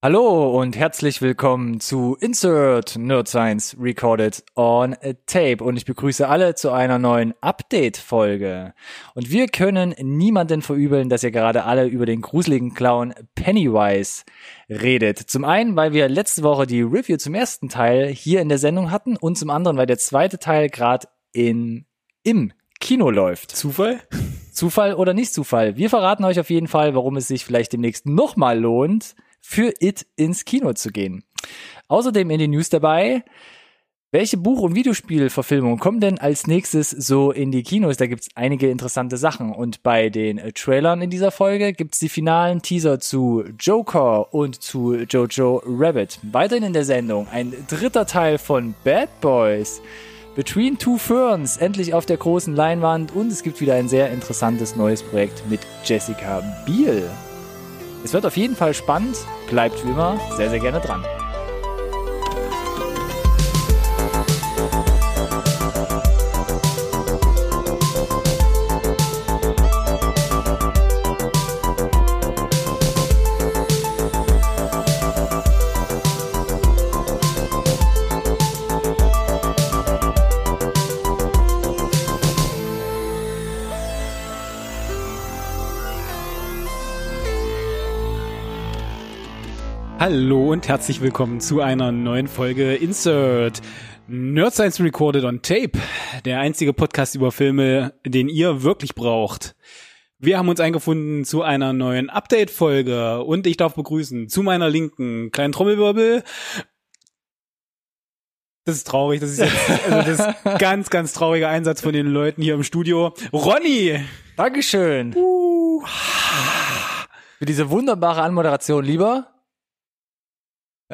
Hallo und herzlich willkommen zu Insert Nerd Science Recorded on Tape und ich begrüße alle zu einer neuen Update-Folge. Und wir können niemanden verübeln, dass ihr gerade alle über den gruseligen Clown Pennywise redet. Zum einen, weil wir letzte Woche die Review zum ersten Teil hier in der Sendung hatten und zum anderen, weil der zweite Teil gerade in im Kino läuft. Zufall? Zufall oder nicht Zufall? Wir verraten euch auf jeden Fall, warum es sich vielleicht demnächst nochmal lohnt, für It ins Kino zu gehen. Außerdem in den News dabei, welche Buch- und Videospielverfilmungen kommen denn als nächstes so in die Kinos? Da gibt's einige interessante Sachen. Und bei den Trailern in dieser Folge gibt's die finalen Teaser zu Joker und zu Jojo Rabbit. Weiterhin in der Sendung ein dritter Teil von Bad Boys. Between Two Ferns, endlich auf der großen Leinwand. Und es gibt wieder ein sehr interessantes neues Projekt mit Jessica Biel. Es wird auf jeden Fall spannend. Bleibt wie immer sehr, sehr gerne dran. Hallo und herzlich willkommen zu einer neuen Folge Insert Nerd Science Recorded on Tape, der einzige Podcast über Filme, den ihr wirklich braucht. Wir haben uns eingefunden zu einer neuen Update-Folge und ich darf begrüßen zu meiner Linken kleinen Trommelwirbel. Das ist traurig, das ist jetzt also das ist ganz, ganz trauriger Einsatz von den Leuten hier im Studio. Ronny! Dankeschön. Uh. Für diese wunderbare Anmoderation, lieber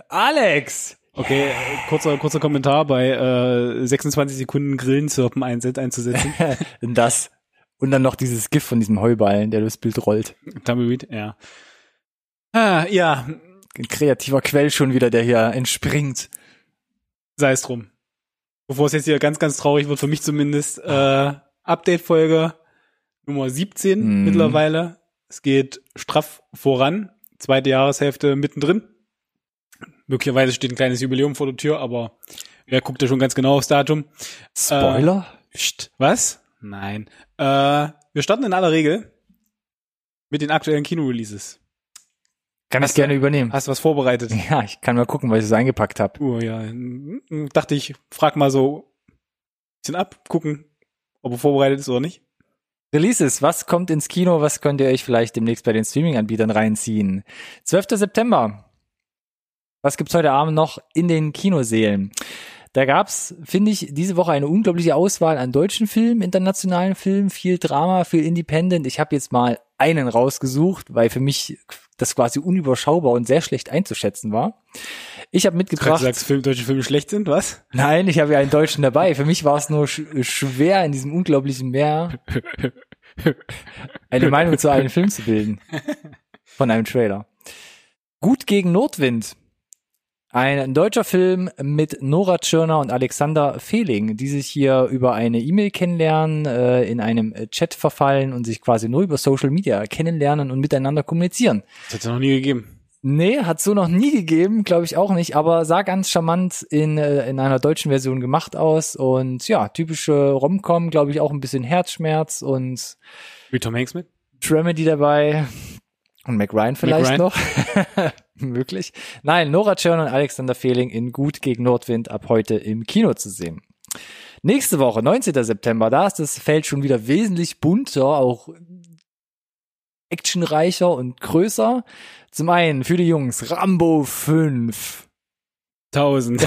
Alex. Okay, äh, kurzer, kurzer Kommentar bei äh, 26 Sekunden Grillenzirpen einzusetzen. das. Und dann noch dieses Gift von diesem Heuballen, der durchs Bild rollt. Tumbleweed, ja. Ah, ja, Ein kreativer Quell schon wieder, der hier entspringt. sei es drum. Bevor es jetzt hier ganz, ganz traurig wird, für mich zumindest, äh, Update-Folge Nummer 17 Mhm. mittlerweile. Es geht straff voran. Zweite Jahreshälfte mittendrin. Möglicherweise steht ein kleines Jubiläum vor der Tür, aber wer guckt ja schon ganz genau aufs Datum? Spoiler? Psst, was? Nein. Äh, wir starten in aller Regel mit den aktuellen Kino-Releases. Kann ich hast du- gerne übernehmen. Hast du was vorbereitet? Ja, ich kann mal gucken, was ich so eingepackt habe. Oh ja, hm, dachte ich, frag mal so ein bisschen ab, gucken, ob er vorbereitet ist oder nicht. Releases, was kommt ins Kino, was könnt ihr euch vielleicht demnächst bei den Streaming-Anbietern reinziehen? 12. September. Was gibt's heute Abend noch in den Kinosälen? Da gab's, finde ich, diese Woche eine unglaubliche Auswahl an deutschen Filmen, internationalen Filmen, viel Drama, viel Independent. Ich habe jetzt mal einen rausgesucht, weil für mich das quasi unüberschaubar und sehr schlecht einzuschätzen war. Ich habe Du mitgebracht. sagst, Film, deutsche Filme schlecht sind, was? Nein, ich habe ja einen Deutschen dabei. Für mich war es nur sch schwer, in diesem unglaublichen Meer eine Meinung zu einem Film zu bilden. Von einem Trailer. Gut gegen Nordwind. Ein deutscher Film mit Nora Tschirner und Alexander Fehling, die sich hier über eine E-Mail kennenlernen, äh, in einem Chat verfallen und sich quasi nur über Social Media kennenlernen und miteinander kommunizieren. Das hat es noch nie gegeben. Nee, hat so noch nie gegeben, glaube ich auch nicht, aber sah ganz charmant in, äh, in einer deutschen Version gemacht aus und ja, typische Romcom, glaube ich auch ein bisschen Herzschmerz und Wie Tom Hanks mit? Dramedy dabei und Mac Ryan vielleicht Ryan. noch. Möglich. Nein, Nora Tschirner und Alexander Fehling in Gut gegen Nordwind ab heute im Kino zu sehen. Nächste Woche, 19. September, da ist das Feld schon wieder wesentlich bunter, auch actionreicher und größer. Zum einen für die Jungs Rambo 5. Tausend.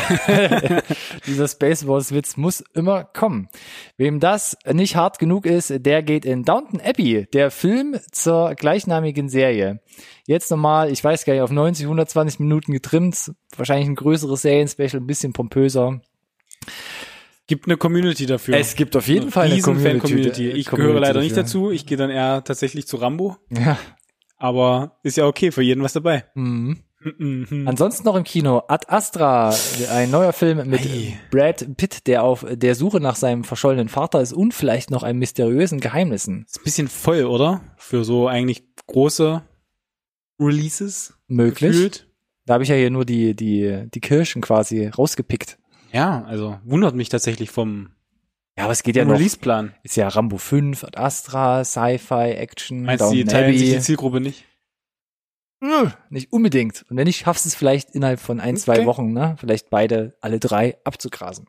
Dieser Spaceballs-Witz muss immer kommen. Wem das nicht hart genug ist, der geht in Downton Abbey, der Film zur gleichnamigen Serie. Jetzt nochmal, ich weiß gar nicht, auf 90, 120 Minuten getrimmt, wahrscheinlich ein größeres Serienspecial, ein bisschen pompöser. Gibt eine Community dafür. Es gibt auf jeden Fall eine Community. Fan-Community. Ich Community gehöre leider nicht dazu. Ich gehe dann eher tatsächlich zu Rambo. Ja. Aber ist ja okay, für jeden was dabei. Mhm. Mhm. Ansonsten noch im Kino Ad Astra, ein neuer Film mit Ei. Brad Pitt, der auf der Suche nach seinem verschollenen Vater ist und vielleicht noch einem mysteriösen Geheimnissen. Ist ein bisschen voll, oder? Für so eigentlich große Releases. Möglich. Gefühlt. Da habe ich ja hier nur die, die, die Kirschen quasi rausgepickt. Ja, also wundert mich tatsächlich vom Ja, aber es geht ja noch. Release-Plan. Ist ja Rambo 5, Ad Astra, Sci-Fi, Action, Meinst du, die teilen sich die Zielgruppe nicht? Nö, Nicht unbedingt. Und wenn nicht, schaffst du es vielleicht innerhalb von ein, zwei Okay. Wochen, ne? Vielleicht beide, alle drei abzugrasen.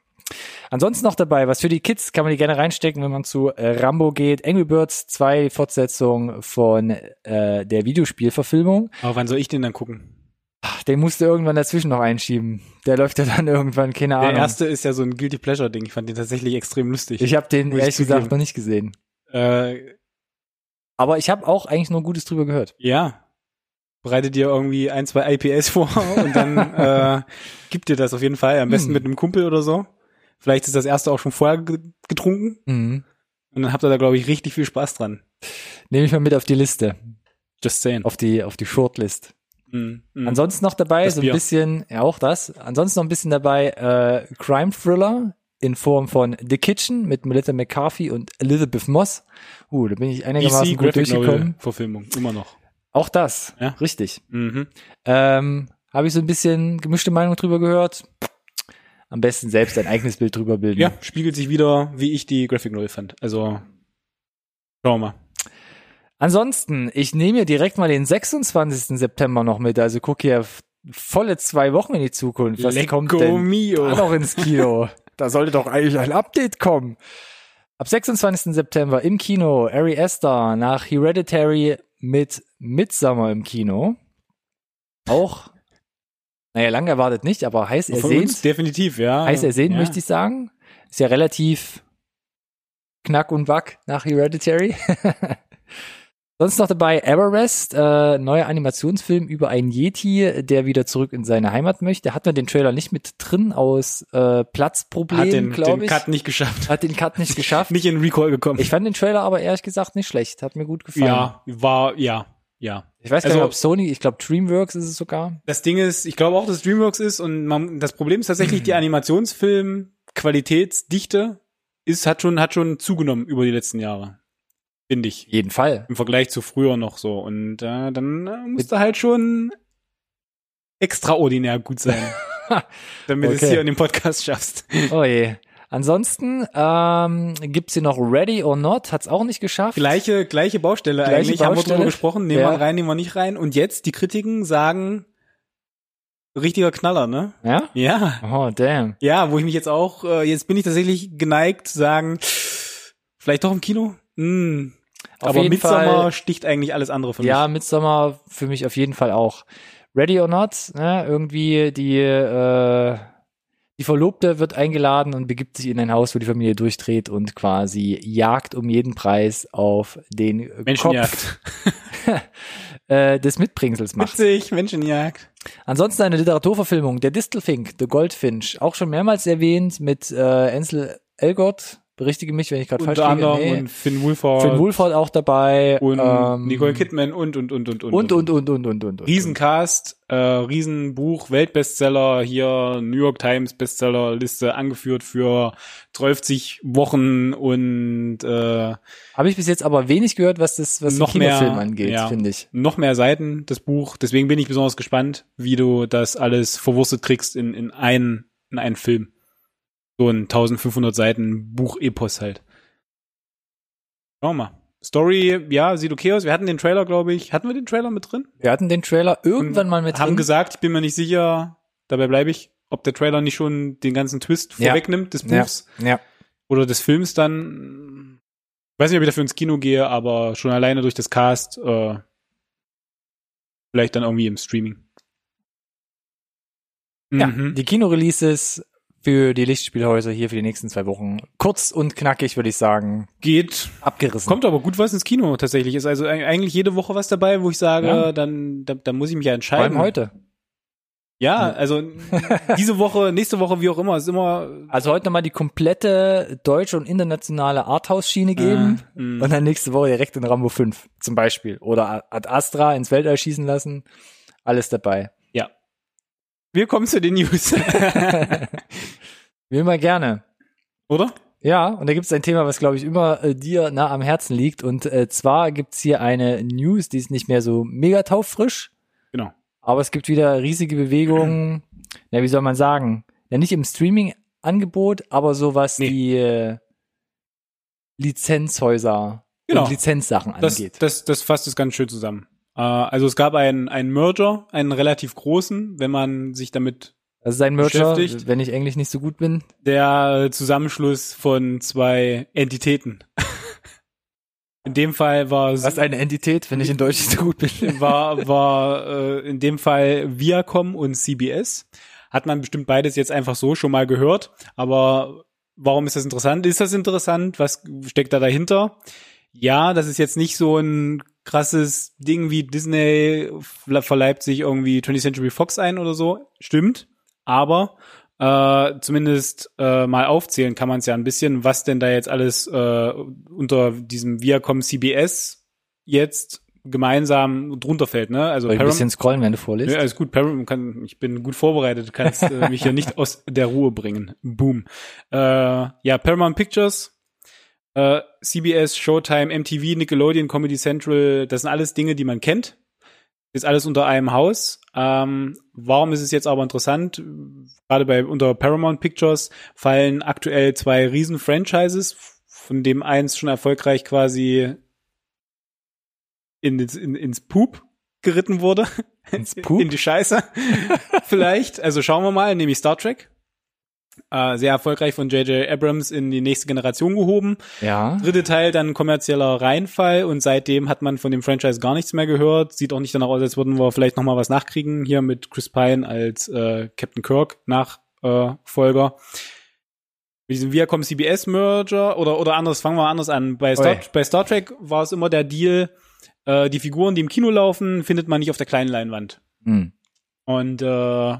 Ansonsten noch dabei, was für die Kids kann man die gerne reinstecken, wenn man zu äh, Rambo geht. Angry Birds 2 Fortsetzung von äh, der Videospielverfilmung. Aber wann soll ich den dann gucken? Ach, den musst du irgendwann dazwischen noch einschieben. Der läuft ja dann irgendwann, keine Der Ahnung. erste ist ja so ein Guilty Pleasure Ding. Ich fand den tatsächlich extrem lustig. ich habe den ich ehrlich gesagt noch nicht gesehen. äh, Aber ich habe auch eigentlich nur Gutes drüber gehört. ja. Bereite dir irgendwie ein, zwei IPS vor und dann äh, gib dir das auf jeden Fall. Am besten Hm. mit einem Kumpel oder so. Vielleicht ist das erste auch schon vorher ge- getrunken. Mhm. Und dann habt ihr da, glaube ich, richtig viel Spaß dran. Nehme ich mal mit auf die Liste, Just saying. auf die, auf die Shortlist. Mhm. Mhm. Ansonsten noch dabei, Das so ein Bier. bisschen, ja auch das. Ansonsten noch ein bisschen dabei, äh, Crime Thriller in Form von The Kitchen mit Melissa McCarthy und Elizabeth Moss. Uh, da bin ich einigermaßen DC gut Graphic durchgekommen. Verfilmung, immer noch. Auch das, Ja. richtig. Mhm. Ähm, Habe ich so ein bisschen gemischte Meinung drüber gehört. Am besten selbst ein eigenes Bild drüber bilden. Ja, spiegelt sich wieder, wie ich die Graphic Novel fand. Also, schauen wir mal. Ansonsten, ich nehme mir direkt mal den 26. September noch mit. Also guck hier volle zwei Wochen in die Zukunft. Was Lecco kommt denn mio. da noch ins Kino? da sollte doch eigentlich ein Update kommen. Ab 26. September im Kino Ari Aster nach Hereditary mit Midsummer im Kino. Auch, naja, lang erwartet nicht, aber heiß ersehnt. definitiv, ja. Heiß ersehnt, ja. möchte ich sagen. Ist ja relativ knack und wack nach Hereditary. Sonst noch dabei Everest, äh, neuer Animationsfilm über einen Yeti, der wieder zurück in seine Heimat möchte. Hat man den Trailer nicht mit drin aus äh, Hat den, Platzproblemen, den glaube ich. Cut nicht geschafft. Hat den Cut nicht geschafft. Nicht in Recall gekommen. Ich fand den Trailer aber ehrlich gesagt nicht schlecht. Hat mir gut gefallen. ja, war, ja, ja. Ich weiß gar Also- nicht, ob Sony, ich glaube Dreamworks ist es sogar. Das Ding ist, ich glaube auch, dass DreamWorks ist und man, das Problem ist tatsächlich, die Animationsfilm-Qualitätsdichte ist, hat schon, hat schon zugenommen über die letzten Jahre. Finde ich. Jeden Fall. Im Vergleich zu früher noch so. Und äh, dann äh, musste halt schon extraordinär gut sein, damit es Okay. hier in dem Podcast schaffst. Oh je. Ansonsten ähm, gibt's hier noch Ready or Not, hat's auch nicht geschafft. Gleiche, gleiche Baustelle Gleiche eigentlich, haben wir Baustelle. drüber gesprochen, nehmen Ja. wir rein, nehmen wir nicht rein. Und jetzt, die Kritiken sagen, richtiger Knaller, ne? Ja? Ja. Oh, damn. Ja, wo ich mich jetzt auch, äh, jetzt bin ich tatsächlich geneigt zu sagen, vielleicht doch im Kino? Hm. Auf Aber jeden Midsommar Fall- sticht eigentlich alles andere für Ja, mich. Midsommar für mich auf jeden Fall auch. Ready or Not, ne? irgendwie die, äh, die Verlobte wird eingeladen und begibt sich in ein Haus, wo die Familie durchdreht und quasi jagt um jeden Preis auf den Kopf Menschenjagd. äh, des Mitbringsels macht. Witzig, Menschenjagd. Ansonsten eine Literaturverfilmung, der Distelfink, The Goldfinch, auch schon mehrmals erwähnt mit äh, Ansel Elgort. Berichtige mich, wenn ich gerade falsch liege. Nee. und Finn Wolfhard. Finn Wolfhard auch dabei. und ähm, Nicole Kidman und, und, und, und, und. und, und, und, und, und, und. und. Riesencast, äh, Riesenbuch, Weltbestseller, hier New York Times Bestsellerliste angeführt für 12 Wochen und äh, Habe ich bis jetzt aber wenig gehört, was das, was Noch den Kinofilm mehr, angeht, ja. finde ich. noch mehr Seiten, das Buch. Deswegen bin ich besonders gespannt, wie du das alles verwurstet kriegst in, in, einen, in einen Film. So ein 1500 Seiten Buch-Epos halt. Schauen wir mal. Story, ja, sieht okay aus. Wir hatten den Trailer, glaube ich. Hatten wir den Trailer mit drin? Wir hatten den Trailer irgendwann mal mit haben drin. gesagt, ich bin mir nicht sicher, dabei bleibe ich, ob der Trailer nicht schon den ganzen Twist Ja. vorwegnimmt des ja, Buchs ja. oder des Films dann. Ich weiß nicht, ob ich dafür ins Kino gehe, aber schon alleine durch das Cast, äh, vielleicht dann irgendwie im Streaming. ja. Mhm. Die Kinoreleases für die Lichtspielhäuser hier für die nächsten zwei Wochen. Kurz und knackig, würde ich sagen. Geht. Abgerissen. Kommt aber gut was ins Kino tatsächlich. Ist also eig- eigentlich jede Woche was dabei, wo ich sage, Ja. dann, da, da muss ich mich ja Vor entscheiden. allem heute. Ja, also diese Woche, nächste Woche, wie auch immer, ist immer Also heute nochmal die komplette deutsche und internationale Arthouse-Schiene geben Äh, und dann nächste Woche direkt in Rambo 5 zum Beispiel. Oder Ad Astra ins Weltall schießen lassen. Alles dabei. Ja. Wir kommen zu den News. Wie immer gerne. Oder? Ja, und da gibt es ein Thema, was, glaube ich, immer äh, dir nah am Herzen liegt. Und äh, zwar gibt's hier eine News, die ist nicht mehr so mega taufrisch, Genau. Aber es gibt wieder riesige Bewegungen, ja, wie soll man sagen? Ja, nicht im Streaming-Angebot, aber so was Nee. die äh, Lizenzhäuser Genau. und Lizenzsachen Das, angeht. das, das fasst es ganz schön zusammen. Äh, also es gab einen, einen Merger, einen relativ großen, wenn man sich damit Das ist ein Merger, beschäftigt. wenn ich Englisch nicht so gut bin. der Zusammenschluss von zwei Entitäten. In dem Fall war Was ist eine Entität, wenn ich in Deutsch nicht so gut bin? war war äh, in dem Fall Viacom und CBS. Hat man bestimmt beides jetzt einfach so schon mal gehört, aber warum ist das interessant? Ist das interessant? Was steckt da dahinter? Ja, das ist jetzt nicht so ein krasses Ding wie Disney verleibt sich irgendwie 20th Century Fox ein oder so. Stimmt, aber äh, zumindest äh, mal aufzählen kann man es ja ein bisschen, was denn da jetzt alles äh, unter diesem Viacom CBS jetzt gemeinsam drunter fällt, ne? Also ich ein Param- bisschen scrollen, wenn du vorliest? ja, alles gut, Paramount kann, ich bin gut vorbereitet, du kannst äh, mich hier nicht aus der Ruhe bringen. Boom. Äh, ja, Paramount Pictures, äh, CBS, Showtime, MTV, Nickelodeon, Comedy Central, das sind alles Dinge, die man kennt. Ist alles unter einem Haus. Ähm, warum ist es jetzt aber interessant? Gerade bei unter Paramount Pictures fallen aktuell zwei riesen Franchises, von dem eins schon erfolgreich quasi in, in, ins Poop geritten wurde. Ins Poop? In die Scheiße. Vielleicht. Also schauen wir mal, nämlich Star Trek. Äh, sehr erfolgreich von J.J. Abrams in die nächste Generation gehoben. Ja. Dritte Teil dann kommerzieller Reinfall und seitdem hat man von dem Franchise gar nichts mehr gehört. Sieht auch nicht danach aus, als würden wir vielleicht noch mal was nachkriegen hier mit Chris Pine als äh, Captain Kirk Nachfolger. Äh. Mit diesem Viacom CBS Merger oder oder anders fangen wir anders an. Bei Star, Oi. bei Star Trek war es immer der Deal, äh, die Figuren, die im Kino laufen, findet man nicht auf der kleinen Leinwand. Hm. Und äh,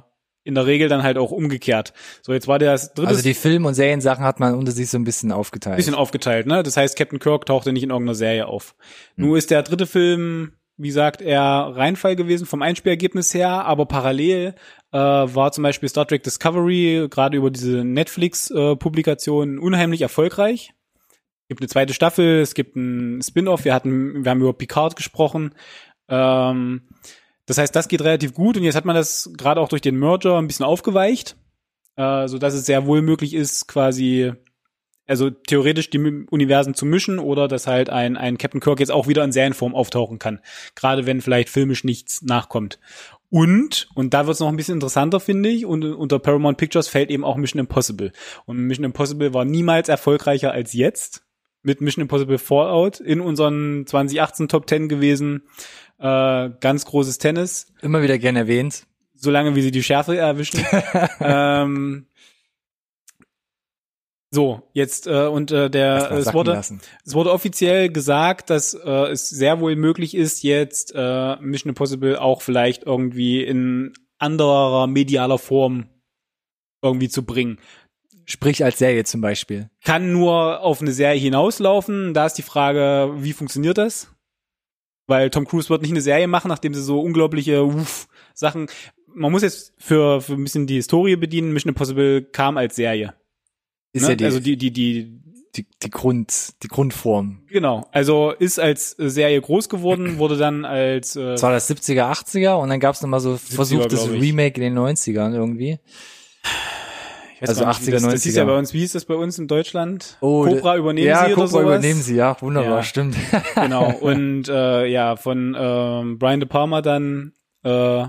in der Regel dann halt auch umgekehrt. So, jetzt war der dritte Also die Film- und Seriensachen hat man unter sich so ein bisschen aufgeteilt. bisschen aufgeteilt, ne? Das heißt, Captain Kirk tauchte nicht in irgendeiner Serie auf. Nur ist der dritte Film, wie gesagt, eher Reinfall gewesen vom Einspielergebnis her, aber parallel äh, war zum Beispiel Star Trek Discovery gerade über diese Netflix-Publikation unheimlich erfolgreich. Es gibt eine zweite Staffel, es gibt ein Spin-off, wir hatten, wir haben über Picard gesprochen. Ähm, das heißt, das geht relativ gut und jetzt hat man das gerade auch durch den Merger ein bisschen aufgeweicht, äh, so dass es sehr wohl möglich ist, quasi also theoretisch die Universen zu mischen oder dass halt ein, ein Captain Kirk jetzt auch wieder in Serienform auftauchen kann. Gerade wenn vielleicht filmisch nichts nachkommt. Und, und da wird es noch ein bisschen interessanter, finde ich, und unter Paramount Pictures fällt eben auch Mission Impossible. Und Mission Impossible war niemals erfolgreicher als jetzt mit Mission Impossible Fallout in unseren 2018 Top 10 gewesen. Äh, ganz großes Tennis Immer wieder gern erwähnt. solange wie sie die Schärfe erwischen. ähm, so, jetzt äh, und äh, der es wurde lassen. es wurde offiziell gesagt, dass äh, es sehr wohl möglich ist, jetzt äh, Mission Impossible auch vielleicht irgendwie in anderer medialer Form irgendwie zu bringen. Sprich als Serie zum Beispiel. Kann nur auf eine Serie hinauslaufen. Da ist die Frage, wie funktioniert das? Weil Tom Cruise wird nicht eine Serie machen, nachdem sie so unglaubliche uff, Sachen. Man muss jetzt für, für ein bisschen die Historie bedienen. Mission Impossible kam als Serie. Ist ne? ja die, also die, die, die, die, die Grund, die Grundform. genau. Also ist als Serie groß geworden, wurde dann als äh, Das war das 70er, 80er und dann gab's noch mal so versuchtes. Remake in den 90ern irgendwie. Also nicht, wie 80er, das, das hieß ja 90er. bei uns, wie hieß das bei uns in Deutschland? Oh, Cobra übernehmen ja, sie oder Cobra sowas? übernehmen sie, ja, wunderbar, Ja. stimmt. genau. Und äh, ja, von ähm, Brian De Palma dann äh,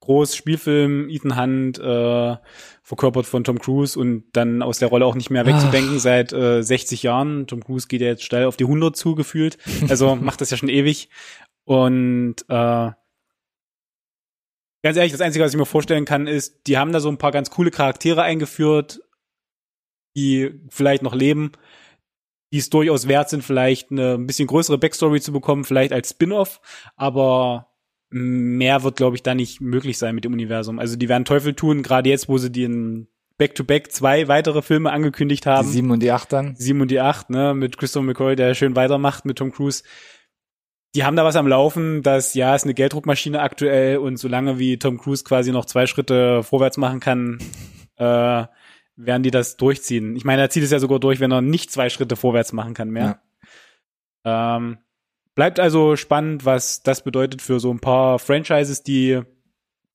groß Spielfilm, Ethan Hunt, äh, verkörpert von Tom Cruise und dann aus der Rolle auch nicht mehr wegzudenken seit äh, 60 Jahren. Tom Cruise geht ja jetzt steil auf die 100 zugefühlt. Also macht das ja schon ewig. Und äh, ganz ehrlich, das Einzige, was ich mir vorstellen kann, ist, die haben da so ein paar ganz coole Charaktere eingeführt, die vielleicht noch leben, die es durchaus wert sind, vielleicht eine ein bisschen größere Backstory zu bekommen, vielleicht als Spin-off, aber mehr wird, glaube ich, da nicht möglich sein mit dem Universum. Also die werden Teufel tun, gerade jetzt, wo sie den Back-to-Back zwei weitere Filme angekündigt Die haben. sieben und die acht dann. Sieben und die acht, ne, mit Christopher McCoy, der schön weitermacht mit Tom Cruise. Die haben da was am Laufen, das ja ist eine Gelddruckmaschine aktuell und solange wie Tom Cruise quasi noch zwei Schritte vorwärts machen kann, äh, werden die das durchziehen. Ich meine, er zieht es ja sogar durch, wenn er nicht zwei Schritte vorwärts machen kann mehr. Ähm, bleibt also spannend, was das bedeutet für so ein paar Franchises, die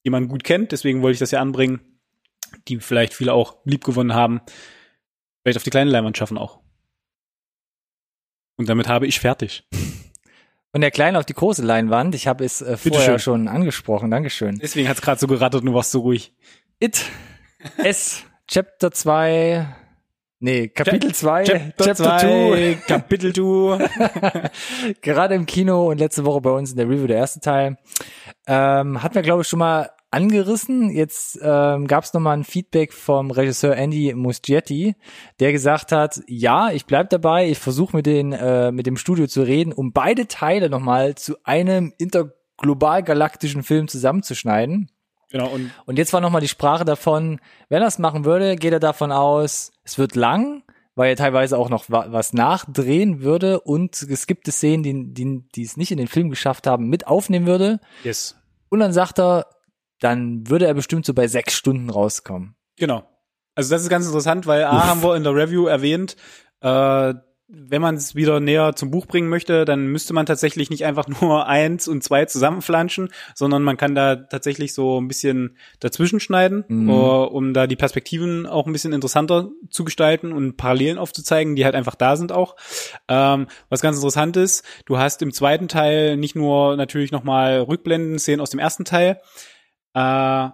jemand gut kennt, deswegen wollte ich das ja anbringen, die vielleicht viele auch lieb gewonnen haben, vielleicht auf die kleine Leinwand schaffen auch. Und damit habe ich fertig. Von der kleinen auf die große Leinwand. Ich habe es äh, vorher schon angesprochen. Dankeschön. Deswegen hat's gerade so gerattert und du warst so ruhig. It. S. Chapter 2. Nee, Kapitel 2. Chapter 2. Kapitel 2. Gerade im Kino und letzte Woche bei uns in der Review der erste Teil. Ähm, hatten wir, glaube ich, schon mal angerissen. Jetzt ähm, gab es nochmal ein Feedback vom Regisseur Andy Muschietti, der gesagt hat, ja, ich bleib dabei, ich versuche mit, den, äh, mit dem Studio zu reden, um beide Teile nochmal zu einem interglobal galaktischen Film zusammenzuschneiden. Genau, und Und jetzt war nochmal die Sprache davon, wenn er es machen würde, geht er davon aus, es wird lang, weil er teilweise auch noch wa was nachdrehen würde und es gibt Szenen, die, die, die es nicht in den Film geschafft haben, mit aufnehmen würde. yes. Und dann sagt er, dann würde er bestimmt so bei sechs Stunden rauskommen. Genau. Also das ist ganz interessant, weil A haben wir in der Review erwähnt, äh, wenn man es wieder näher zum Buch bringen möchte, dann müsste man tatsächlich nicht einfach nur eins und zwei zusammenflanschen, sondern man kann da tatsächlich so ein bisschen dazwischen schneiden, Mhm. äh, um da die Perspektiven auch ein bisschen interessanter zu gestalten und Parallelen aufzuzeigen, die halt einfach da sind auch. Ähm, was ganz interessant ist, du hast im zweiten Teil nicht nur natürlich nochmal Rückblenden, Szenen aus dem ersten Teil, äh,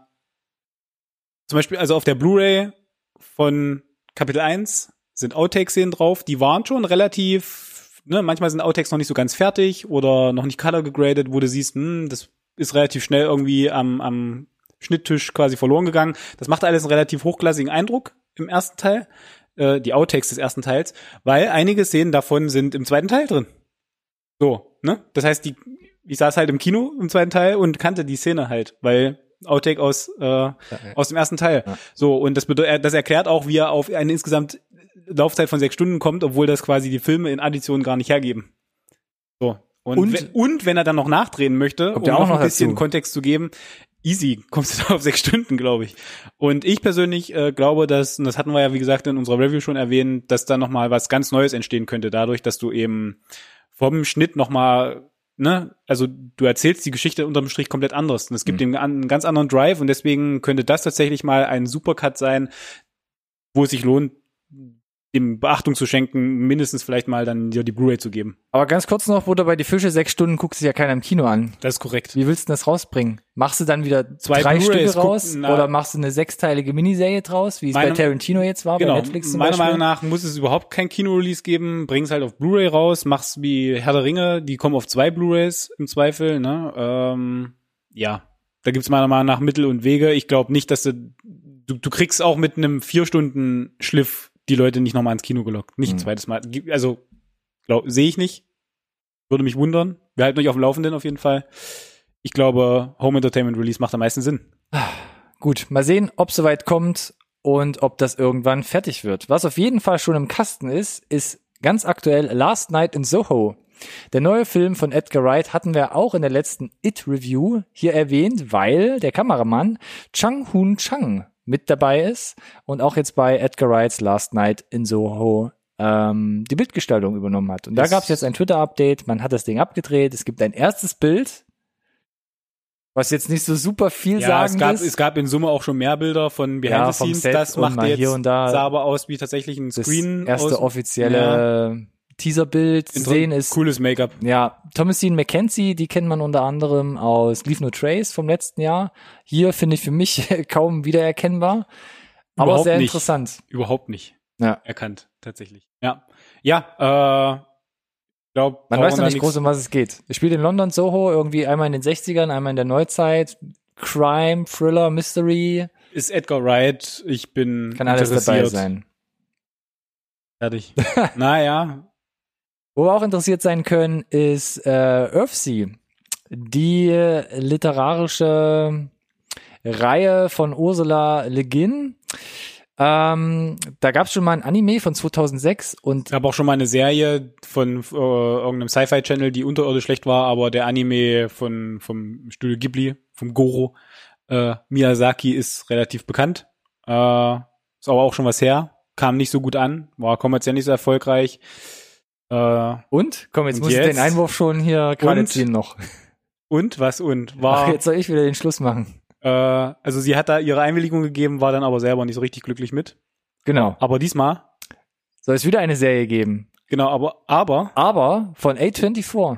zum Beispiel, also auf der Blu-ray von Kapitel 1 sind Outtakes-Szenen drauf, die waren schon relativ, ne, manchmal sind Outtakes noch nicht so ganz fertig oder noch nicht color gegradet, wo du siehst, hm, das ist relativ schnell irgendwie am, am Schnitttisch quasi verloren gegangen. Das macht alles einen relativ hochklassigen Eindruck im ersten Teil, äh, die Outtakes des ersten Teils, weil einige Szenen davon sind im zweiten Teil drin. So, ne? Das heißt, die, ich saß halt im Kino im zweiten Teil und kannte die Szene halt, weil Outtake aus, äh, aus dem ersten Teil. Ja. So, und das, bedeutet, das erklärt auch, wie er auf eine insgesamt Laufzeit von sechs Stunden kommt, obwohl das quasi die Filme in Addition gar nicht hergeben. So. Und, Und- we- und wenn er dann noch nachdrehen möchte, um ja noch auch noch ein bisschen dazu. Kontext zu geben, easy, kommst du da auf sechs Stunden, glaube ich. Und ich persönlich äh, glaube, dass, und das hatten wir ja, wie gesagt, in unserer Review schon erwähnt, dass da nochmal was ganz Neues entstehen könnte, dadurch, dass du eben vom Schnitt nochmal, ne, also du erzählst die Geschichte unterm Strich komplett anders. Und es gibt Mhm. einen ganz anderen Drive und deswegen könnte das tatsächlich mal ein Supercut sein, wo es sich lohnt, dem Beachtung zu schenken, mindestens vielleicht mal dann dir die Blu-ray zu geben. Aber ganz kurz noch, wo du bei die Fische sechs Stunden guckst, sich ja keiner im Kino an. Das ist korrekt. Wie willst du denn das rausbringen? Machst du dann wieder Zwei drei Stücke raus? gucken, oder machst du eine sechsteilige Miniserie draus, wie es bei Meiner- Tarantino jetzt war, Genau. bei Netflix zum Meiner Beispiel? Meinung nach muss es überhaupt kein Kino-Release geben. Bring's halt auf Blu-ray raus. Mach's wie Herr der Ringe. Die kommen auf zwei Blu-rays im Zweifel. Ne? Ähm, ja, da gibt's meiner Meinung nach Mittel und Wege. Ich glaube nicht, dass du, du du kriegst auch mit einem vier Stunden Schliff die Leute nicht nochmal ins Kino gelockt. Nicht ein Mhm. zweites Mal. Also sehe ich nicht. Würde mich wundern. Wir halten euch auf dem Laufenden auf jeden Fall. Ich glaube, Home Entertainment Release macht am meisten Sinn. Gut, mal sehen, ob soweit kommt und ob das irgendwann fertig wird. Was auf jeden Fall schon im Kasten ist, ist ganz aktuell Last Night in Soho. Der neue Film von Edgar Wright hatten wir auch in der letzten It-Review hier erwähnt, weil der Kameramann Chang Hoon Chang mit dabei ist und auch jetzt bei Edgar Wrights Last Night in Soho ähm, die Bildgestaltung übernommen hat. Und da gab es jetzt ein Twitter-Update, man hat das Ding abgedreht, es gibt ein erstes Bild, was jetzt nicht so super viel Ja, sagen es gab, ist. es gab in Summe auch schon mehr Bilder von Behind Ja, the Scenes. Das und macht jetzt, hier und da sah aber aus wie tatsächlich ein das Screen. erste offizielle Teaserbild sehen ist. Cooles Make-up. Ja, Thomasine McKenzie, die kennt man unter anderem aus Leave No Trace vom letzten Jahr. Hier finde ich für mich kaum wiedererkennbar, aber Überhaupt sehr nicht. interessant. Überhaupt nicht Ja. erkannt, tatsächlich. Ja. Ja, äh, glaub, Man weiß noch nicht groß, um was es geht. Es spielt in London, Soho, irgendwie einmal in den 60ern, einmal in der Neuzeit. Crime, Thriller, Mystery, Ist Edgar Wright, ich bin kann alles dabei sein. Fertig. naja, Wo wir auch interessiert sein können, ist äh, Earthsea, die literarische Reihe von Ursula Le Guin. Ähm, da gab es schon mal ein Anime von 2006 und habe auch schon mal eine Serie von äh, irgendeinem Sci-Fi-Channel, die unterirdisch schlecht war, aber der Anime von vom Studio Ghibli, vom Goro, äh, Miyazaki ist relativ bekannt. Äh, ist aber auch schon was her. Kam nicht so gut an, war kommerziell nicht so erfolgreich. Äh, und komm, jetzt muss ich den Einwurf schon hier gerade ziehen noch. und was und war Ach, jetzt soll ich wieder den Schluss machen. Äh, also sie hat da ihre Einwilligung gegeben, war dann aber selber nicht so richtig glücklich mit. Genau. Aber diesmal, Soll es wieder eine Serie geben. genau, aber, aber Aber von A24,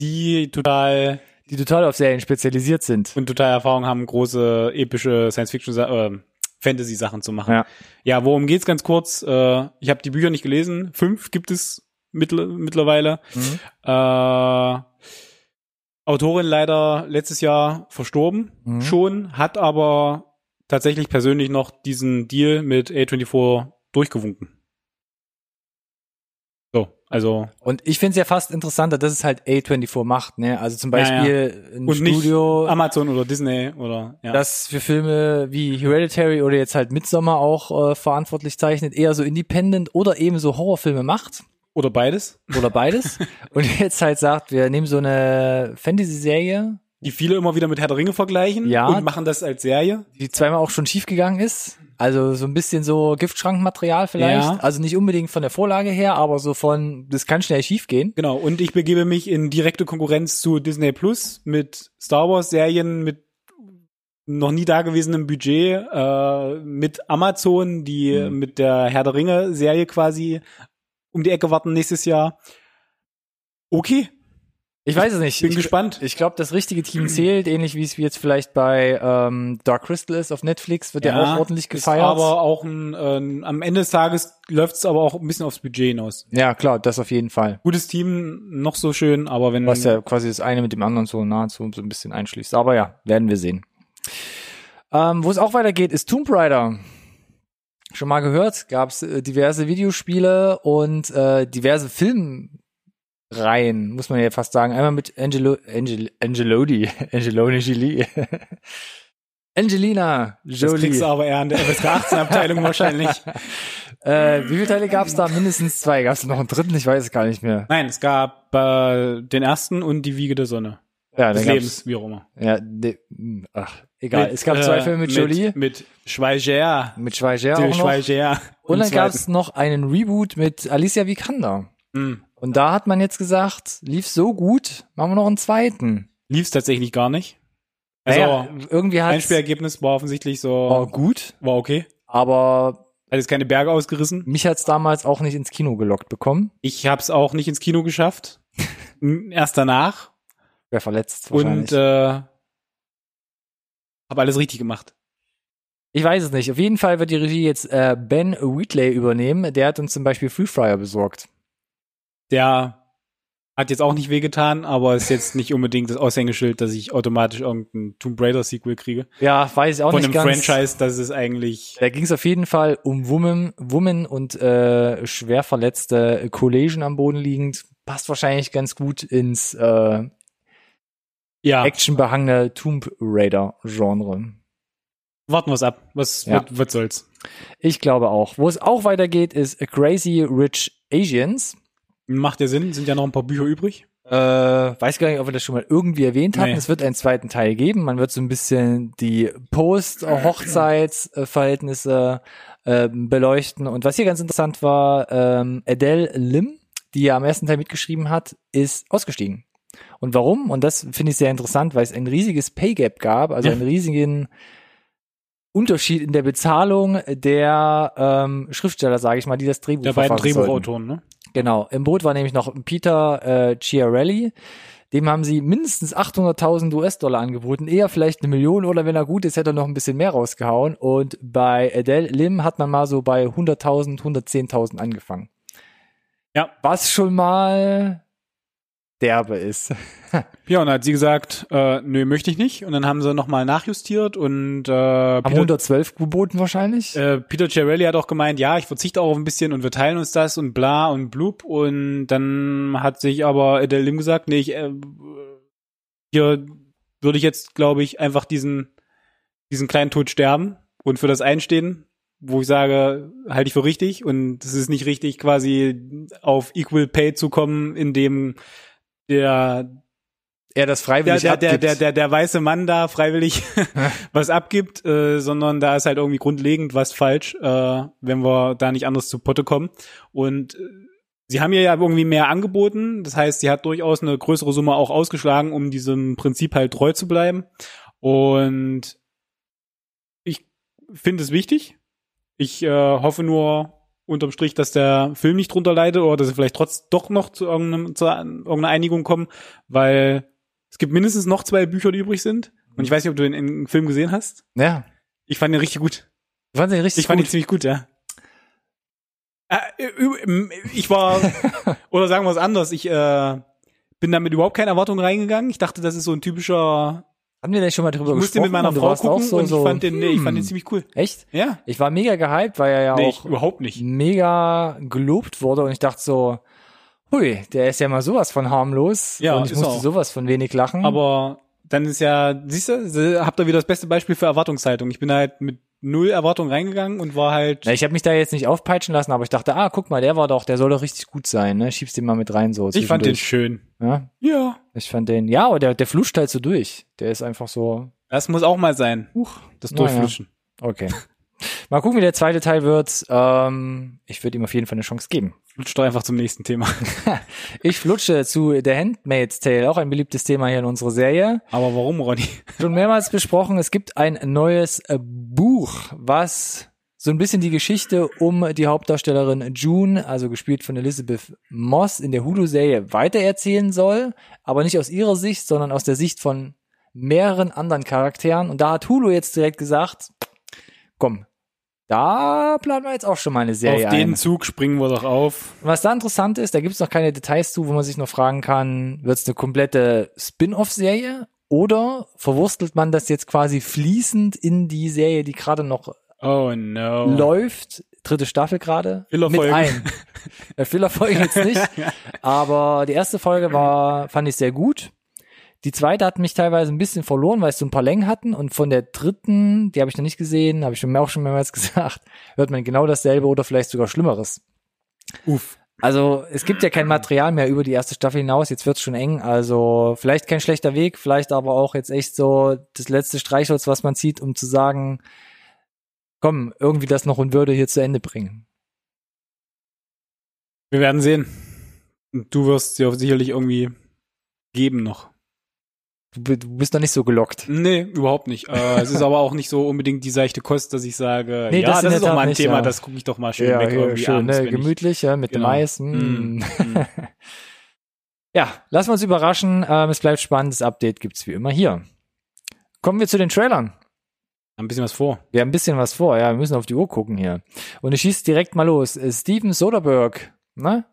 die total die total auf Serien spezialisiert sind. und total Erfahrung haben, große epische Science-Fiction, äh, Fantasy-Sachen zu machen. Ja. Ja, worum geht's ganz kurz? Äh, ich habe die Bücher nicht gelesen. Fünf gibt es mittl mittlerweile. Mhm. Äh, Autorin leider letztes Jahr verstorben Mhm. schon, hat aber tatsächlich persönlich noch diesen Deal mit A24 durchgewunken. So, also Und ich finde es ja fast interessanter, dass es halt A24 macht, ne? Also zum Ja, ja. Beispiel ein und Studio, Amazon oder Disney oder ja. das für Filme wie Hereditary oder jetzt halt Midsommar auch äh, verantwortlich zeichnet, eher so Independent oder eben so Horrorfilme macht. oder beides. Oder beides. und jetzt halt sagt, wir nehmen so eine Fantasy-Serie, Die viele immer wieder mit Herr der Ringe vergleichen Ja. und machen das als Serie. die zweimal auch schon schiefgegangen ist. Also so ein bisschen so Giftschrankmaterial vielleicht. Ja. Also nicht unbedingt von der Vorlage her, aber so von, das kann schnell schiefgehen. Genau, und ich begebe mich in direkte Konkurrenz zu Disney Plus mit Star Wars Serien mit noch nie dagewesenem Budget, äh, mit Amazon, die Mhm. mit der Herr der Ringe Serie quasi um die Ecke warten nächstes Jahr. Okay, Ich weiß es nicht. bin ich, gespannt. Ich glaube, das richtige Team zählt, ähnlich wie es jetzt vielleicht bei ähm, Dark Crystal ist auf Netflix, wird ja, auch ordentlich ist gefeiert. aber auch ein, äh, am Ende des Tages läuft es aber auch ein bisschen aufs Budget hinaus. ja, klar, das auf jeden Fall. Gutes Team, noch so schön, aber wenn Was ja quasi das eine mit dem anderen so nahezu so ein bisschen einschließt. Aber ja, werden wir sehen. Ähm, Wo es auch weitergeht, ist Tomb Raider. Schon mal gehört, gab es äh, diverse Videospiele und äh, diverse Filmreihen, muss man ja fast sagen. Einmal mit Angelo, Angel, Angelodi, Angeloni Jolie. Angelina das Jolie. kriegst du aber eher an der FSK 18 Abteilung wahrscheinlich. Äh, wie viele Teile gab es da? Mindestens zwei. Gab es noch einen dritten? Ich weiß es gar nicht mehr. Nein, es gab äh, den ersten und die Wiege der Sonne. Ja, Des Lebens, wie auch immer. ja, de, hm, ach, egal. Mit, es gab zwei äh, Filme mit Jolie, Mit, Schweiger. mit Schweiger. Schweiger. Und dann gab es noch einen Reboot mit Alicia Vikander. Hm. Und da hat man jetzt gesagt, lief so gut, machen wir noch einen zweiten. Lief's tatsächlich gar nicht. Also, naja, irgendwie hat Einspielergebnis war offensichtlich so, war gut, war okay. aber Hat jetzt keine Berge ausgerissen. mich hat's damals auch nicht ins Kino gelockt bekommen. Ich hab's auch nicht ins Kino geschafft. Erst danach. Wer verletzt wahrscheinlich. Und äh, habe alles richtig gemacht. ich weiß es nicht. Auf jeden Fall wird die Regie jetzt äh, Ben Wheatley übernehmen. Der hat uns zum Beispiel Free Fryer besorgt. Der hat jetzt auch nicht wehgetan, aber ist jetzt nicht unbedingt das Aushängeschild, dass ich automatisch irgendein Tomb Raider Sequel kriege. Ja, weiß ich auch Von nicht einem ganz. Franchise, das ist eigentlich Da ging es auf jeden Fall um Women, Women und äh, schwer verletzte Collision am Boden liegend. Passt wahrscheinlich ganz gut ins äh, ja. actionbehangene Tomb Raider Genre. Warten wir's ab. Was Ja. wird, was soll's? Ich glaube auch. Wo es auch weitergeht, ist Crazy Rich Asians. Macht ja Sinn, sind ja noch ein paar Bücher übrig. Äh, weiß gar nicht, ob wir das schon mal irgendwie erwähnt hatten. Nee. Es wird einen zweiten Teil geben. Man wird so ein bisschen die Post-Hochzeitsverhältnisse äh, beleuchten. Und was hier ganz interessant war, ähm, Adele Lim, die ja am ersten Teil mitgeschrieben hat, ist ausgestiegen. Und warum? Und das finde ich sehr interessant, weil es ein riesiges Pay Gap gab, also Ja. einen riesigen Unterschied in der Bezahlung der ähm, Schriftsteller, sage ich mal, die das Drehbuch Der beiden verfassen sollten. Drehbuchautoren, ne? Genau. Im Boot war nämlich noch Peter äh, Chiarelli. Dem haben sie mindestens 800.000 US-Dollar angeboten, eher vielleicht eine Million oder wenn er gut ist, hätte er noch ein bisschen mehr rausgehauen. Und bei Adele Lim hat man mal so bei 100.000, 110.000 angefangen. Ja. Was schon mal derbe ist. Ja, und dann hat sie gesagt, äh, nö, möchte ich nicht. Und dann haben sie nochmal nachjustiert und äh, Haben Peter, 112 geboten wahrscheinlich. äh, Peter Chiarelli hat auch gemeint, ja, ich verzichte auch auf ein bisschen und wir teilen uns das und bla und blub. Und dann hat sich aber Adele Lim gesagt, nee, ich, äh, hier würde ich jetzt, glaube ich, einfach diesen, diesen kleinen Tod sterben und für das einstehen, wo ich sage, halte ich für richtig und es ist nicht richtig, quasi auf Equal Pay zu kommen, indem der er das der, freiwillig der, der, abgibt. der, der, der weiße Mann da freiwillig was abgibt, äh, sondern da ist halt irgendwie grundlegend was falsch, äh, wenn wir da nicht anders zu Potte kommen. Und äh, sie haben ihr ja irgendwie mehr angeboten, das heißt, sie hat durchaus eine größere Summe auch ausgeschlagen, um diesem Prinzip halt treu zu bleiben. Und ich finde es wichtig. Ich äh, hoffe nur unterm Strich, dass der Film nicht drunter leidet oder dass sie vielleicht trotz doch noch zu, irgendeinem, zu irgendeiner Einigung kommen, weil es gibt mindestens noch zwei Bücher, die übrig sind. Und ich weiß nicht, ob du den, den Film gesehen hast. Ja. Ich fand ihn richtig gut. Du fandst den richtig Ich fand ihn gut. ziemlich gut, ja. Äh, ich war, oder sagen wir es anders, ich äh, bin damit überhaupt keine Erwartung reingegangen. Ich dachte, das ist so ein typischer, Haben wir denn schon mal drüber ich musste gesprochen? mit meiner Frau gucken so, und ich so, fand den, nee, ich fand den hm. ziemlich cool. Echt? Ja. Ich war mega gehypt, weil er ja Nee, auch überhaupt nicht. mega gelobt wurde und ich dachte so, hui, der ist ja mal sowas von harmlos Ja, und ich musste auch. sowas von wenig lachen. Aber dann ist ja, siehst du, habt ihr wieder das beste Beispiel für Erwartungshaltung. Ich bin halt mit null Erwartung reingegangen und war halt, Na, ich habe mich da jetzt nicht aufpeitschen lassen, aber ich dachte, ah, guck mal, der war doch, der soll doch richtig gut sein, ne? Schiebst den mal mit rein so. ich fand den schön. Ja, Ja. ich fand den, ja, aber der, der fluscht halt so durch. Der ist einfach so, Das muss auch mal sein. das Na ja. Durchflutschen. okay. mal gucken, wie der zweite Teil wird. Ähm, ich würde ihm auf jeden Fall eine Chance geben. Flutscht doch einfach zum nächsten Thema. Ich flutsche zu The Handmaid's Tale, auch ein beliebtes Thema hier in unserer Serie. Aber warum, Ronny? Schon mehrmals besprochen, es gibt ein neues äh, Buch, was so ein bisschen die Geschichte um die Hauptdarstellerin June, also gespielt von Elizabeth Moss in der Hulu-Serie weitererzählen soll, aber nicht aus ihrer Sicht, sondern aus der Sicht von mehreren anderen Charakteren. Und da hat Hulu jetzt direkt gesagt, komm, da planen wir jetzt auch schon mal eine Serie Auf den ein. Zug springen wir doch auf. Und Was da interessant ist, da gibt's noch keine Details zu, wo man sich noch fragen kann, wird's eine komplette Spin-off-Serie oder verwurstelt man das jetzt quasi fließend in die Serie, die gerade noch Oh no. läuft, dritte Staffel gerade, mit ein. Filler-Folgen jetzt nicht, aber die erste Folge war, fand ich sehr gut. Die zweite hat mich teilweise ein bisschen verloren, weil es so ein paar Längen hatten und von der dritten, die habe ich noch nicht gesehen, habe ich schon auch schon mehrmals gesagt, hört man genau dasselbe oder vielleicht sogar Schlimmeres. Uff. Also es gibt ja kein Material mehr über die erste Staffel hinaus, jetzt wird's schon eng. Also vielleicht kein schlechter Weg, vielleicht aber auch jetzt echt so das letzte Streichholz, was man zieht, um zu sagen, komm, irgendwie das noch in Würde hier zu Ende bringen. Wir werden sehen. Du wirst sie auch sicherlich irgendwie geben noch. Du, bi- du bist noch nicht so gelockt. Nee, überhaupt nicht. Äh, es ist aber auch nicht so unbedingt die seichte Kost, dass ich sage, Nee, ja, das das, ist doch mal ein nicht, Thema, ja. das gucke ich doch mal schön Ja, weg hier, irgendwie schön, abends, ne? wenn ich- gemütlich, ja, mit Genau. dem Eis. Mm. Ja, lassen wir uns überraschen. Ähm, es bleibt spannend. Das Update gibt's wie immer hier. Kommen wir zu den Trailern. Ein bisschen was vor. Wir haben ein bisschen was vor, ja, wir müssen auf die Uhr gucken hier. Und ich schieße direkt mal los. Steven Soderbergh, ne?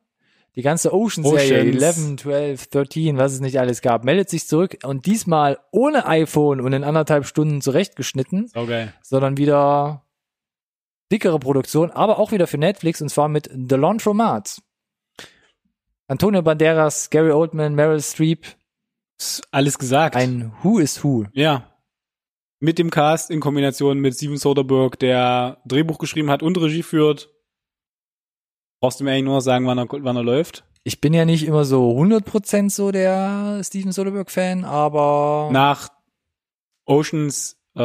Die ganze Ocean-Serie, Oceans. 11, 12, 13, was es nicht alles gab, meldet sich zurück und diesmal ohne iPhone und in anderthalb Stunden zurechtgeschnitten, geil. sondern wieder dickere Produktion, aber auch wieder für Netflix und zwar mit The Laundromat. Antonio Banderas, Gary Oldman, Meryl Streep, Ist alles gesagt. ein Who is Who. ja. Mit dem Cast in Kombination mit Steven Soderbergh, der Drehbuch geschrieben hat und Regie führt. Brauchst du mir eigentlich nur sagen, wann er, wann er läuft? Ich bin ja nicht immer so 100% so der Steven Soderbergh-Fan, aber Nach Oceans äh,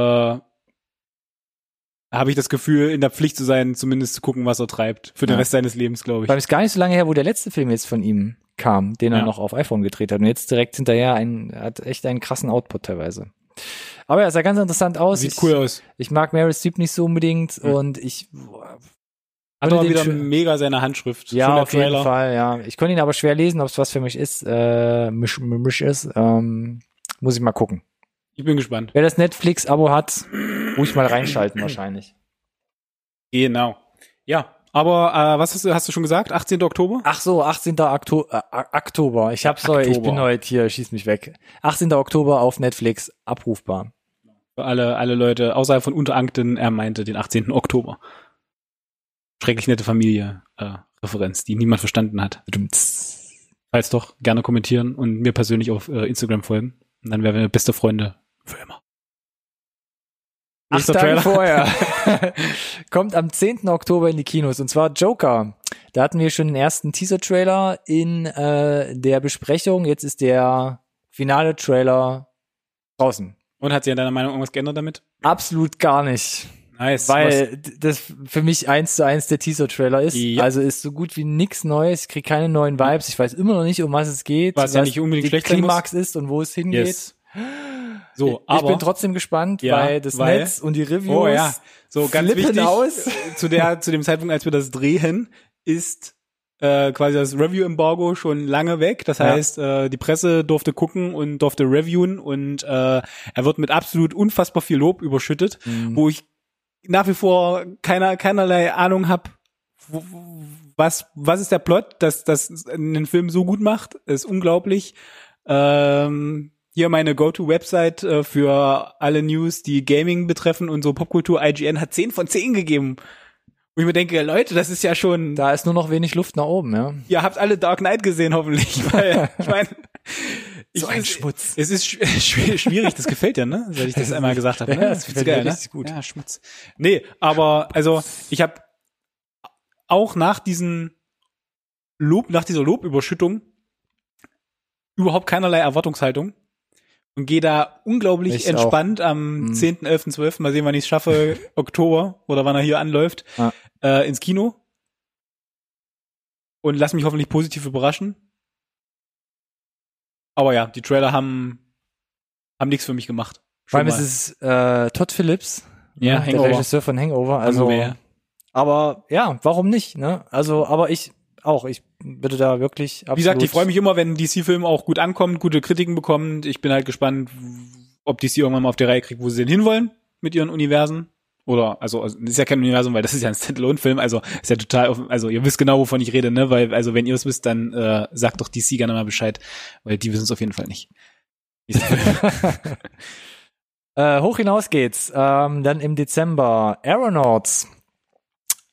habe ich das Gefühl, in der Pflicht zu sein, zumindest zu gucken, was er treibt. Für den Ja. Rest seines Lebens, glaube ich. weil es gar nicht so lange her, wo der letzte Film jetzt von ihm kam, den er Ja. noch auf iPhone gedreht hat. Und jetzt direkt hinterher ein, er hat echt einen krassen Output teilweise. Aber er sah ganz interessant aus. Sieht ich, cool aus. Ich mag Meryl Streep nicht so unbedingt Hm. und ich Hat den wieder mega seine Handschrift. ja auf jeden Trailer. Fall, ja. Ich konnte ihn aber schwer lesen, ob es was für mich ist, äh, misch, misch ist. Ähm, muss ich mal gucken. Ich bin gespannt. Wer das Netflix-Abo hat, ruhig mal reinschalten wahrscheinlich. Genau. Ja, aber äh, was hast du, hast du schon gesagt? 18. Oktober? Ach so, 18. Okto äh, Oktober. Ich hab's heute, ich bin heute hier, schieß mich weg. 18. Oktober auf Netflix abrufbar. Für alle, alle Leute außerhalb von Unterankten, er meinte den 18. Oktober. Schrecklich nette Familie, äh, Referenz, die niemand verstanden hat. Falls doch, gerne kommentieren und mir persönlich auf äh, Instagram folgen. Und dann wären wir beste Freunde für immer. Acht Tage Trailer. vorher. Kommt am 10. Oktober in die Kinos und zwar Joker. Da hatten wir schon den ersten Teaser-Trailer in äh, der Besprechung. Jetzt ist der finale Trailer draußen. Und hat sich in deiner Meinung irgendwas geändert damit? Absolut gar nicht. Nice. Weil d- das für mich eins zu eins der Teaser-Trailer ist. Ja. Also ist so gut wie nix Neues. Ich krieg keine neuen Vibes. Ich weiß immer noch nicht, um was es geht. Was ja nicht unbedingt schlecht sein muss. Klimax ist und wo es was, hingeht. yes. So, ich aber bin trotzdem gespannt, Ja, weil das weil- Netz und die Reviews. Oh ja, so ganz wichtig. aus. äh, Zu der, zu dem Zeitpunkt, als wir das drehen, ist äh, quasi das Review-Embargo schon lange weg. Das Ja. heißt, äh, die Presse durfte gucken und durfte reviewen und äh, er wird mit absolut unfassbar viel Lob überschüttet, Mhm. wo ich nach wie vor keiner, keinerlei Ahnung habe, was, was ist der Plot, dass das einen Film so gut macht, ist unglaublich. Ähm, hier meine Go-To-Website äh, für alle News, die Gaming betreffen und so Popkultur. IGN hat 10 von 10 gegeben. Wo ich mir denke, Leute, das ist ja schon, Da ist nur noch wenig Luft nach oben, ja. ihr habt alle Dark Knight gesehen, hoffentlich. Weil, ich meine, So ein Schmutz. Es ist schw- schw- schwierig, das gefällt dir, ne? Seit ich das einmal gesagt habe. Ne? Ja, das gefällt mir ne? gut. Ja, Schmutz. Nee, aber also ich habe auch nach diesen Lob, nach dieser Lobüberschüttung überhaupt keinerlei Erwartungshaltung und gehe da unglaublich Ich entspannt am Mhm. 10., 11., 12., mal sehen, wann ich es schaffe, Oktober oder wann er hier anläuft, Ja. äh, ins Kino und lass mich hoffentlich positiv überraschen. Aber ja, die Trailer haben haben nichts für mich gemacht. Vor Schon allem ist es äh, Todd Phillips, Ja, ne, der. Regisseur von Hangover. Also, Hangover, aber ja, warum nicht? Ne? Also, aber ich auch, ich würde da wirklich absolut. Wie gesagt, ich freue mich immer, wenn DC-Film auch gut ankommt, gute Kritiken bekommt. Ich bin halt gespannt, ob DC irgendwann mal auf die Reihe kriegt, wo sie denn hinwollen mit ihren Universen. Oder, also, also, das ist ja kein Universum, weil das ist ja ein Standalone-Film, also ist ja total offen, also ihr wisst genau, wovon ich rede, ne? Weil, also wenn ihr es wisst, dann äh, sagt doch DC gerne mal Bescheid, weil die wissen es auf jeden Fall nicht. Äh, hoch hinaus geht's. Ähm, dann im Dezember Aeronauts.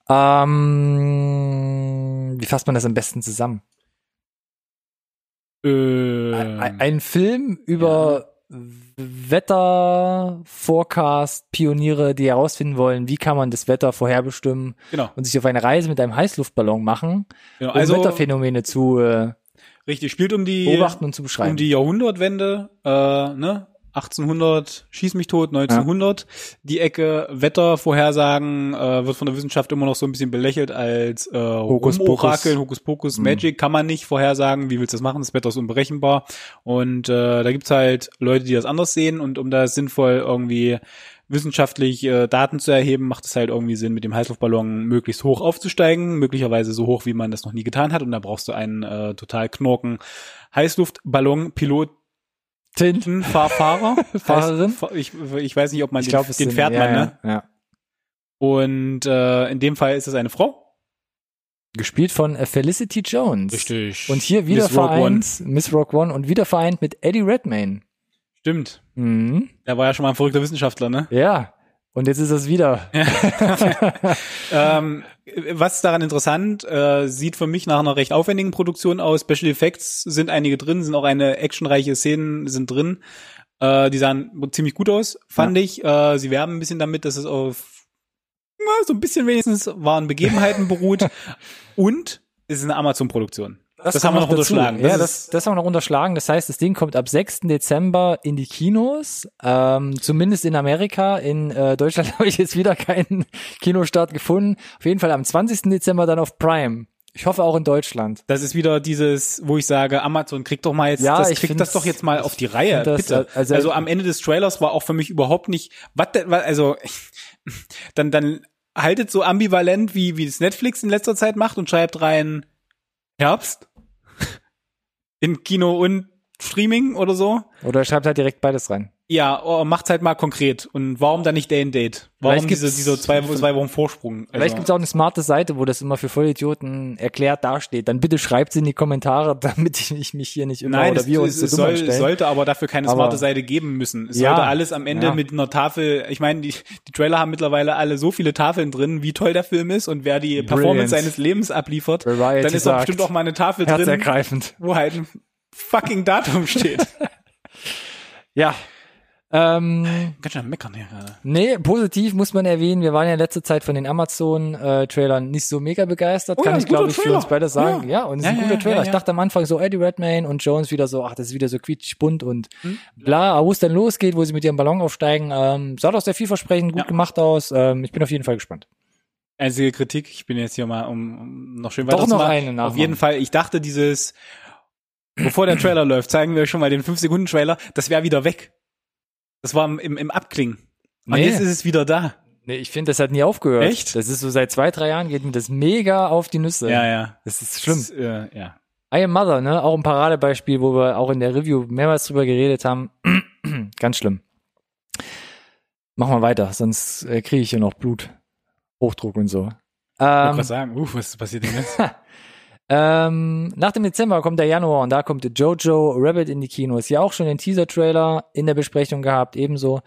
Ähm, wie fasst man das am besten zusammen? ähm, Ein, ein Film über Wetter, Forecast, Pioniere, die herausfinden wollen, wie kann man das Wetter vorherbestimmen genau, und sich auf eine Reise mit einem Heißluftballon machen, genau. um Also Wetterphänomene zu äh, richtig, spielt um die beobachten und zu beschreiben. um die Jahrhundertwende, äh, ne? 1800, schieß mich tot, 1900. Die Ecke Wettervorhersagen äh, wird von der Wissenschaft immer noch so ein bisschen belächelt als äh, Hokus Orakel, Pokus. Hokus Pokus, Mhm. Magic kann man nicht vorhersagen. Wie willst du das machen? Das Wetter ist unberechenbar. Und äh, da gibt's halt Leute, die das anders sehen. Und um da sinnvoll irgendwie wissenschaftlich äh, Daten zu erheben, macht es halt irgendwie Sinn, mit dem Heißluftballon möglichst hoch aufzusteigen, möglicherweise so hoch, wie man das noch nie getan hat. Und da brauchst du einen äh, total knorken Heißluftballon-Pilot, Tinten. Fahrfahrer, Fahrerin? Ich, ich weiß nicht, ob man Ich den, glaube, es den fährt ja, man, ne? Ja. Und äh, in dem Fall ist es eine Frau. Gespielt von äh, Felicity Jones. Richtig. Und hier wieder Miss vereint, Miss Rock One und wieder vereint mit Eddie Redmayne. Stimmt. Mhm. Der war ja schon mal ein verrückter Wissenschaftler, ne? Ja. Und jetzt ist es wieder. ähm, was daran interessant, äh, sieht für mich nach einer recht aufwendigen Produktion aus. Special Effects sind einige drin, sind auch eine actionreiche Szenen sind drin. Äh, die sahen ziemlich gut aus, fand ich. Äh, sie werben ein bisschen damit, dass es auf na, so ein bisschen wenigstens wahren Begebenheiten beruht. Und es ist eine Amazon-Produktion. Das haben wir noch unterschlagen. Ja, Das das, das haben wir noch unterschlagen. Das heißt, das Ding kommt ab 6. Dezember in die Kinos. Ähm, zumindest in Amerika. In äh, Deutschland habe ich jetzt wieder keinen Kinostart gefunden. Auf jeden Fall am 20. Dezember dann auf Prime. Ich hoffe auch in Deutschland. Das ist wieder dieses, wo ich sage, Amazon kriegt doch mal jetzt, Ja, das ich kriegt das doch jetzt mal auf die Reihe, das, bitte. also- Also, am Ende des Trailers war auch für mich überhaupt nicht, was also dann dann haltet so ambivalent wie wie es Netflix in letzter Zeit macht und schreibt rein Herbst in Kino und Streaming oder so. Oder schreibt halt direkt beides rein. Ja, oh, macht's halt mal konkret. Und warum dann nicht Day and Date? Warum Vielleicht diese, diese zwei, zwei Wochen Vorsprung? Vielleicht Also- gibt's auch eine smarte Seite, wo das immer für Vollidioten erklärt dasteht. Dann bitte schreibt's in die Kommentare, damit ich mich- hier nicht immer Nein, oder es, wir uns es, so soll, sollte aber dafür keine Aber- smarte Seite geben müssen. Es Ja, sollte alles am Ende ja. mit einer Tafel, ich meine, die, die Trailer haben mittlerweile alle so viele Tafeln drin, wie toll der Film ist und wer die Performance seines Lebens abliefert, Variety dann ist da sagt, bestimmt auch mal eine Tafel drin, wo halt ein fucking Datum steht. Ja. Ähm, Ganz schön meckern hier gerade. nee, positiv muss man erwähnen, wir waren ja in letzter Zeit von den Amazon-Trailern nicht so mega begeistert, Oh kann ja, ich glaube ich für uns beide sagen. Ja. Ja, und es Ja, ist ein guter Trailer. Ich dachte am Anfang so Eddie Redmayne und Jones wieder so, ach, das ist wieder so quietschig bunt und Hm? bla, aber wo es dann losgeht, wo sie mit ihrem Ballon aufsteigen, ähm, sah doch sehr vielversprechend, gut gemacht aus. Ähm, ich bin auf jeden Fall gespannt. Einzige Kritik, ich bin jetzt hier mal, um, um noch schön weiter zu noch eine Auf nachmachen. jeden Fall, ich dachte dieses, bevor der Trailer läuft, zeigen wir schon mal den 5-Sekunden-Trailer, das wäre wieder weg. Das war im, im, Abklingen. Und Nee. jetzt ist es wieder da. Nee, ich finde, das hat nie aufgehört. Echt? Das ist so seit zwei, drei Jahren geht mir das mega auf die Nüsse. Ja, ja. Das ist schlimm. Das, äh, ja. I Am Mother, ne? Auch ein Paradebeispiel, wo wir auch in der Review mehrmals drüber geredet haben. Ganz schlimm. Machen wir weiter, sonst äh, kriege ich hier noch Blut. Hochdruck und so. Ich wollte Ähm, gerade sagen, uh, was passiert denn jetzt? ähm, nach dem Dezember kommt der Januar und da kommt Jojo Rabbit in die Kinos. Ja auch schon den Teaser-Trailer in der Besprechung gehabt, ebenso.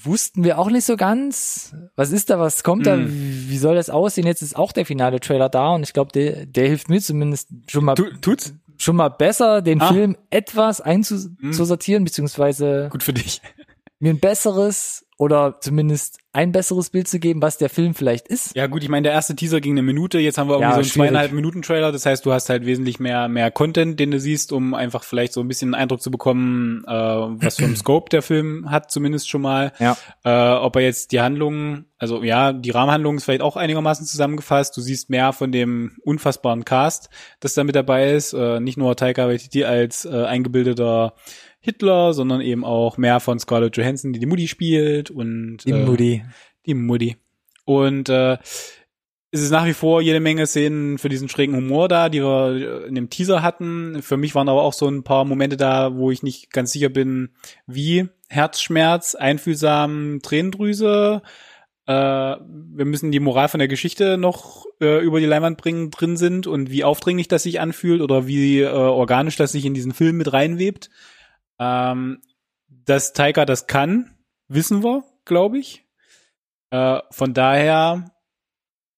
Wussten wir auch nicht so ganz. Was ist da, was kommt da, Mm. wie wie soll das aussehen? Jetzt ist auch der finale Trailer da und ich glaube, der, der hilft mir zumindest schon mal tu, tut's? schon mal besser, den Ah. Film etwas einzusortieren, beziehungsweise Gut für dich. mir ein besseres oder zumindest ein besseres Bild zu geben, was der Film vielleicht ist. Ja gut, ich meine, der erste Teaser ging eine Minute, jetzt haben wir irgendwie Ja, so einen schwierig. zweieinhalb Minuten Trailer, das heißt, du hast halt wesentlich mehr mehr Content, den du siehst, um einfach vielleicht so ein bisschen einen Eindruck zu bekommen, äh, was für einen Scope der Film hat, zumindest schon mal. Ja. Äh, ob er jetzt die Handlung, also ja, die Rahmenhandlung ist vielleicht auch einigermaßen zusammengefasst. Du siehst mehr von dem unfassbaren Cast, das da mit dabei ist. Äh, nicht nur Taika Waititi als äh, eingebildeter Hitler, sondern eben auch mehr von Scarlett Johansson, die die Mutti spielt und Die äh, Moody. die Mutti. Und äh, es ist nach wie vor jede Menge Szenen für diesen schrägen Humor da, die wir in dem Teaser hatten. Für mich waren aber auch so ein paar Momente da, wo ich nicht ganz sicher bin, wie Herzschmerz, einfühlsam, Tränendrüse. Äh, wir müssen die Moral von der Geschichte noch äh, über die Leinwand bringen, drin sind und wie aufdringlich das sich anfühlt oder wie äh, organisch das sich in diesen Film mit reinwebt. Ähm, dass Taika das kann, wissen wir, glaube ich. Äh, von daher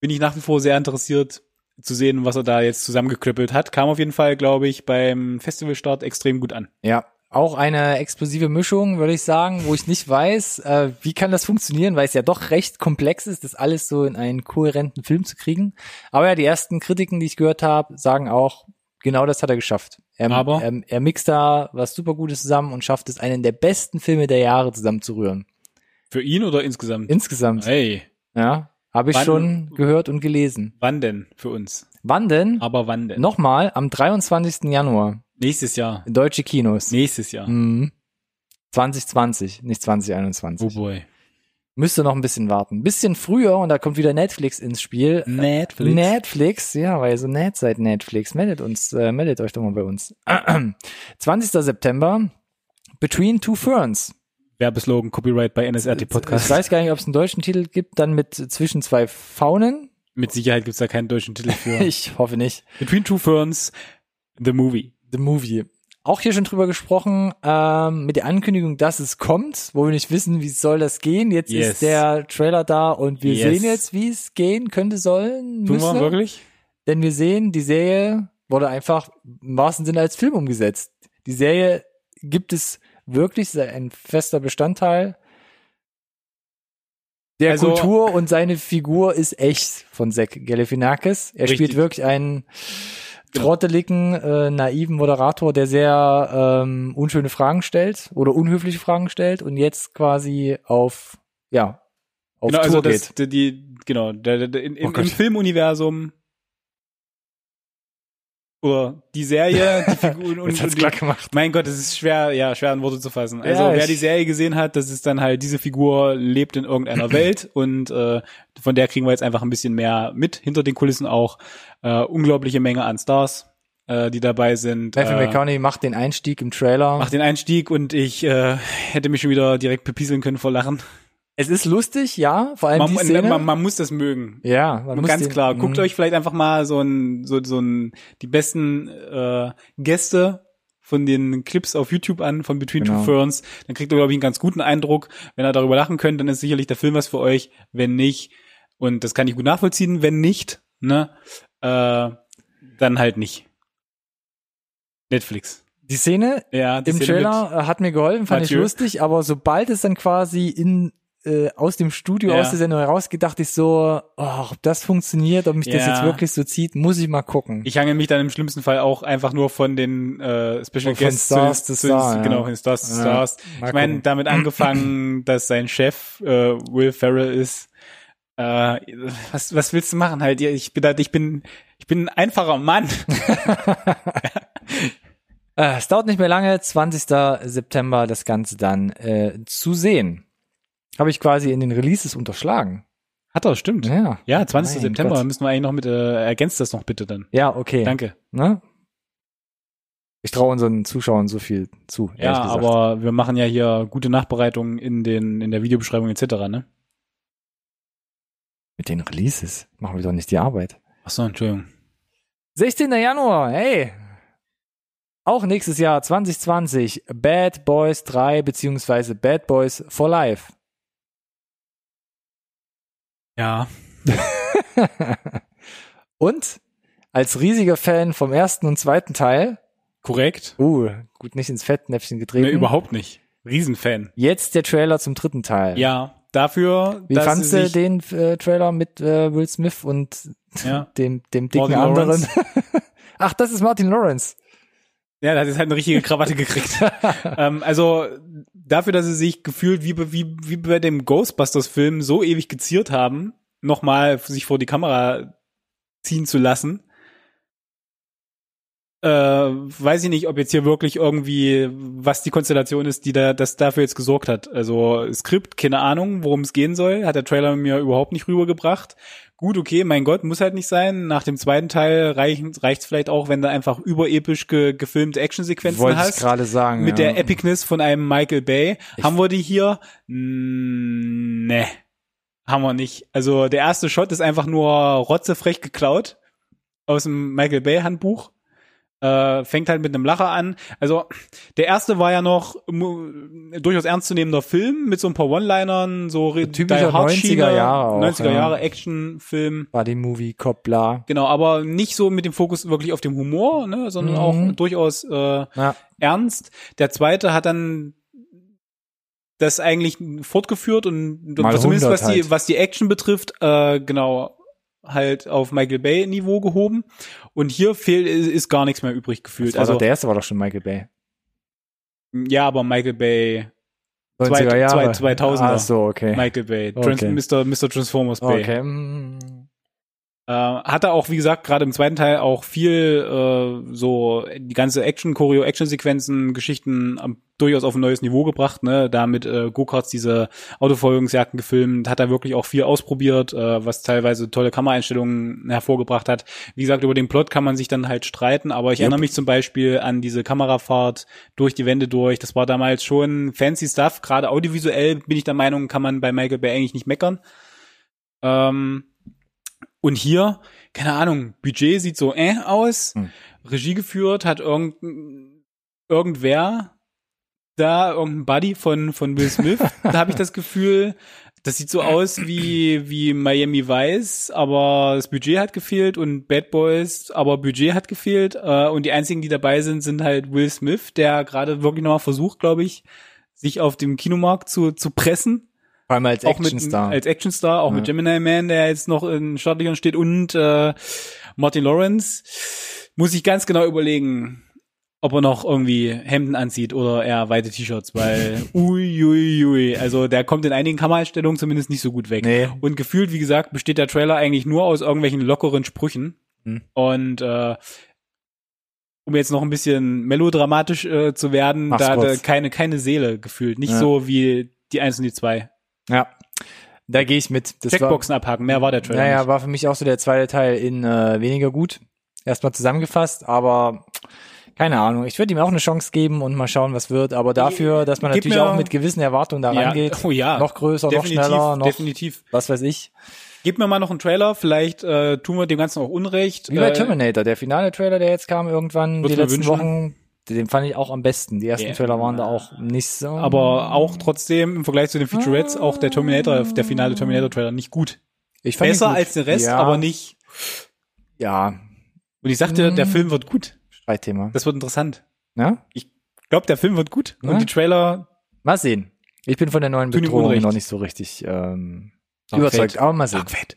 bin ich nach wie vor sehr interessiert zu sehen, was er da jetzt zusammengeklöppelt hat. Kam auf jeden Fall, glaube ich, beim Festivalstart extrem gut an. Ja, auch eine explosive Mischung, würde ich sagen, wo ich nicht weiß, äh, wie kann das funktionieren, weil es ja doch recht komplex ist, das alles so in einen kohärenten Film zu kriegen. Aber ja, die ersten Kritiken, die ich gehört habe, sagen auch, genau das hat er geschafft. Er, Aber? er, er mixt da was super Gutes zusammen und schafft es, einen der besten Filme der Jahre zusammenzurühren. Für ihn oder insgesamt? Insgesamt, Hey, ja, habe ich Wann- schon gehört und gelesen. wann denn für uns? Wann denn? Aber wann denn? Nochmal am 23. Januar Nächstes Jahr. deutsche Kinos. Nächstes Jahr. Mhm. 2020, nicht 2021. Oh boy. Müsste noch ein bisschen warten. Ein bisschen früher und da kommt wieder Netflix ins Spiel. Netflix. Netflix, ja, weil ihr so nett seid, Netflix. Meldet uns, äh, meldet euch doch mal bei uns. 20. September, Between Two Ferns. Werbeslogan, Copyright bei NSRT Ich Podcast. weiß gar nicht, ob es einen deutschen Titel gibt, dann mit zwischen zwei Faunen. Mit Sicherheit gibt's da keinen deutschen Titel für. Ich hoffe nicht. Between Two Ferns, The Movie. The Movie. Auch hier schon drüber gesprochen, ähm, mit der Ankündigung, dass es kommt, wo wir nicht wissen, wie soll das gehen. Jetzt Yes. ist der Trailer da und wir Yes. sehen jetzt, wie es gehen könnte, sollen, Tun müsste. wir wirklich? Denn wir sehen, die Serie wurde einfach im wahrsten Sinne als Film umgesetzt. Die Serie gibt es wirklich, ist ein fester Bestandteil der Also- Kultur und seine Figur ist echt von Zack Galifianakis. Er Richtig. spielt wirklich einen Genau. trotteligen, äh, naiven Moderator, der sehr ähm, unschöne Fragen stellt oder unhöfliche Fragen stellt und jetzt quasi auf, ja, auf genau, Tour also geht. das, die, die, genau, der, der, der, in, Oh im Filmuniversum oder die Serie, die Figuren und, hat's und die, gemacht. mein Gott, es ist schwer, ja, schwer in Worte zu fassen. Also Ja, wer die Serie gesehen hat, das ist dann halt, diese Figur lebt in irgendeiner Welt und äh, von der kriegen wir jetzt einfach ein bisschen mehr mit, hinter den Kulissen auch. Äh, unglaubliche Menge an Stars, äh, die dabei sind. Matthew äh, McConaughey macht den Einstieg im Trailer. macht den Einstieg und ich äh, hätte mich schon wieder direkt bepieseln können vor Lachen. Es ist lustig, ja, vor allem Man, die Szene. man, man muss das mögen. ja, man muss Ganz den, klar. Guckt Mhm. euch vielleicht einfach mal so ein, so, so ein, die besten äh, Gäste von den Clips auf YouTube an, von Between Genau. Two Ferns. Dann kriegt ihr, glaube ich, einen ganz guten Eindruck. Wenn ihr darüber lachen könnt, dann ist sicherlich der Film was für euch. Wenn nicht, und das kann ich gut nachvollziehen, wenn nicht, ne, äh, dann halt nicht. Netflix. Die Szene Ja, die im Szene Trailer hat mir geholfen, fand ich Mathieu. lustig, aber sobald es dann quasi in äh, aus dem Studio, Ja. aus der Sendung dachte ich so, oh, ob das funktioniert, ob mich das Ja. jetzt wirklich so zieht, muss ich mal gucken. Ich hange mich dann im schlimmsten Fall auch einfach nur von den äh, Special Guests Stars zu, to Star, ja. genau, von Stars to Stars. mal Ich meine, damit angefangen, dass sein Chef äh, Will Ferrell ist. Äh, was, was willst du machen halt? Ich bin ich bin, ich bin ein einfacher Mann. Äh, es dauert nicht mehr lange, 20. September das Ganze dann äh, zu sehen. Habe ich quasi in den Releases unterschlagen. Hat er, stimmt. Ja. Ja, 20. Mein September Gott. müssen wir eigentlich noch mit, äh, ergänzt das noch bitte dann. Ja, okay. Danke. Ne? Ich traue unseren Zuschauern so viel zu. Ja, gesagt. aber wir machen ja hier gute Nachbereitungen in den, in der Videobeschreibung etc., ne? Mit den Releases machen wir doch nicht die Arbeit. Ach so, Entschuldigung. 16. Januar, hey. Auch nächstes Jahr 2020 Bad Boys 3 beziehungsweise Bad Boys for Life. Ja. Und als riesiger Fan vom ersten und zweiten Teil, Korrekt. uh, gut nicht ins Fettnäpfchen getreten. Nee, überhaupt nicht. Riesenfan. Jetzt der Trailer zum dritten Teil. Ja, dafür, Wie fandst du den äh, Trailer mit äh, Will Smith und Ja. dem, dem dicken Martin anderen? Ach, das ist Martin Lawrence. Ja, da hat jetzt halt eine richtige Krawatte gekriegt. ähm, also dafür, dass sie sich gefühlt wie, bei- wie, wie bei dem Ghostbusters-Film so ewig geziert haben, nochmal sich vor die Kamera ziehen zu lassen. Äh, weiß ich nicht, ob jetzt hier wirklich irgendwie, was die Konstellation ist, die da das dafür jetzt gesorgt hat. Also Skript, keine Ahnung, worum es gehen soll, hat der Trailer mir überhaupt nicht rübergebracht. Gut, okay, mein Gott, muss halt nicht sein. Nach dem zweiten Teil reicht reicht's vielleicht auch, wenn du einfach überepisch ge gefilmte Actionsequenzen Wollte hast. gerade sagen. Mit ja. der Epicness von einem Michael Bay. Ich- haben wir die hier? Mm, Ne. Haben wir nicht. Also der erste Shot ist einfach nur rotzefrech geklaut aus dem Michael Bay Handbuch. Äh, fängt halt mit einem Lacher an. Also der erste war ja noch durchaus ernstzunehmender Film mit so ein paar One-Linern, so typischer Die Hard 90er Schiene, Jahre auch, 90er ja. Jahre Actionfilm. Buddy Movie, Cop, bla. Genau, aber nicht so mit dem Fokus wirklich auf dem Humor, ne, sondern Mhm. auch durchaus äh, Ja. ernst. Der zweite hat dann das eigentlich fortgeführt und Mal zumindest 100 was die halt. was die Action betrifft, äh, genau halt auf Michael Bay Niveau gehoben und hier fehlt ist, gar nichts mehr übrig gefühlt. Also der erste war doch schon Michael Bay. ja, aber Michael Bay 90er Zwei- Jahre. zwei- 2000er. Ach so, okay. Michael Bay, Trans Okay. Mr. Mr. Transformers Bay. Okay. Mm. Äh, hat er auch, wie gesagt, gerade im zweiten Teil auch viel äh, so die ganze Action, Choreo, Action-Sequenzen, Geschichten ähm, durchaus auf ein neues Niveau gebracht, ne? Da mit äh, Go-Karts diese Autoverfolgungsjagden gefilmt, hat er wirklich auch viel ausprobiert, äh, was teilweise tolle Kameraeinstellungen hervorgebracht hat. Wie gesagt, über den Plot kann man sich dann halt streiten, aber ich Yep. erinnere mich zum Beispiel an diese Kamerafahrt durch die Wände durch. Das war damals schon fancy Stuff. Gerade audiovisuell bin ich der Meinung, kann man bei Michael Bay eigentlich nicht meckern. Ähm, und hier, keine Ahnung, Budget sieht so äh aus. Hm. Regie geführt hat irgend, irgendwer da, irgendein Buddy von, von Will Smith. da habe ich das Gefühl, das sieht so aus wie, wie Miami Vice, aber das Budget hat gefehlt und Bad Boys, aber Budget hat gefehlt. Äh, und die einzigen, die dabei sind, sind halt Will Smith, der gerade wirklich nochmal versucht, glaube ich, sich auf dem Kinomarkt zu, zu pressen Vor allem als Actionstar. als Actionstar, auch Ja. mit Gemini Man, der jetzt noch in Startlöchern steht und äh, Martin Lawrence muss ich ganz genau überlegen, ob er noch irgendwie Hemden anzieht oder eher weite T-Shirts, weil ui, ui, ui, also der kommt in einigen Kameraeinstellungen zumindest nicht so gut weg. Nee. Und gefühlt, wie gesagt, besteht der Trailer eigentlich nur aus irgendwelchen lockeren Sprüchen Hm. und äh, um jetzt noch ein bisschen melodramatisch äh, zu werden, Mach's da, kurz. keine keine Seele gefühlt, nicht Ja. so wie die eins und die zwei. Ja. Da gehe ich mit. Das Checkboxen abhaken, mehr war der war, Trailer. naja, nicht. war für mich auch so der zweite Teil in äh, weniger gut. Erstmal zusammengefasst, aber keine Ahnung. Ich würde ihm auch eine Chance geben und mal schauen, was wird. Aber dafür, dass man Gib natürlich auch mit gewissen Erwartungen da Ja, rangeht. oh ja. Noch größer, definitiv, noch schneller, noch definitiv. was weiß ich. Gib mir mal noch einen Trailer, vielleicht äh, tun wir dem Ganzen auch Unrecht. Wie bei äh, Terminator, der finale Trailer, der jetzt kam irgendwann die letzten wünschen. Wochen, den fand ich auch am besten. Die ersten Ja. Trailer waren da auch nicht so. aber auch trotzdem im Vergleich zu den Featurettes auch der Terminator, der finale Terminator-Trailer nicht gut. ich fand Besser gut. als der Rest, ja, aber nicht. Ja, Und ich sagte, Mm. der Film wird gut. Streitthema. Das wird interessant. Ja? Ich glaube, der Film wird gut. Ja. Und die Trailer Mal sehen. Ich bin von der neuen Bedrohung noch nicht so richtig ähm, Dark überzeugt, Fate. aber mal sehen. Dark Fate.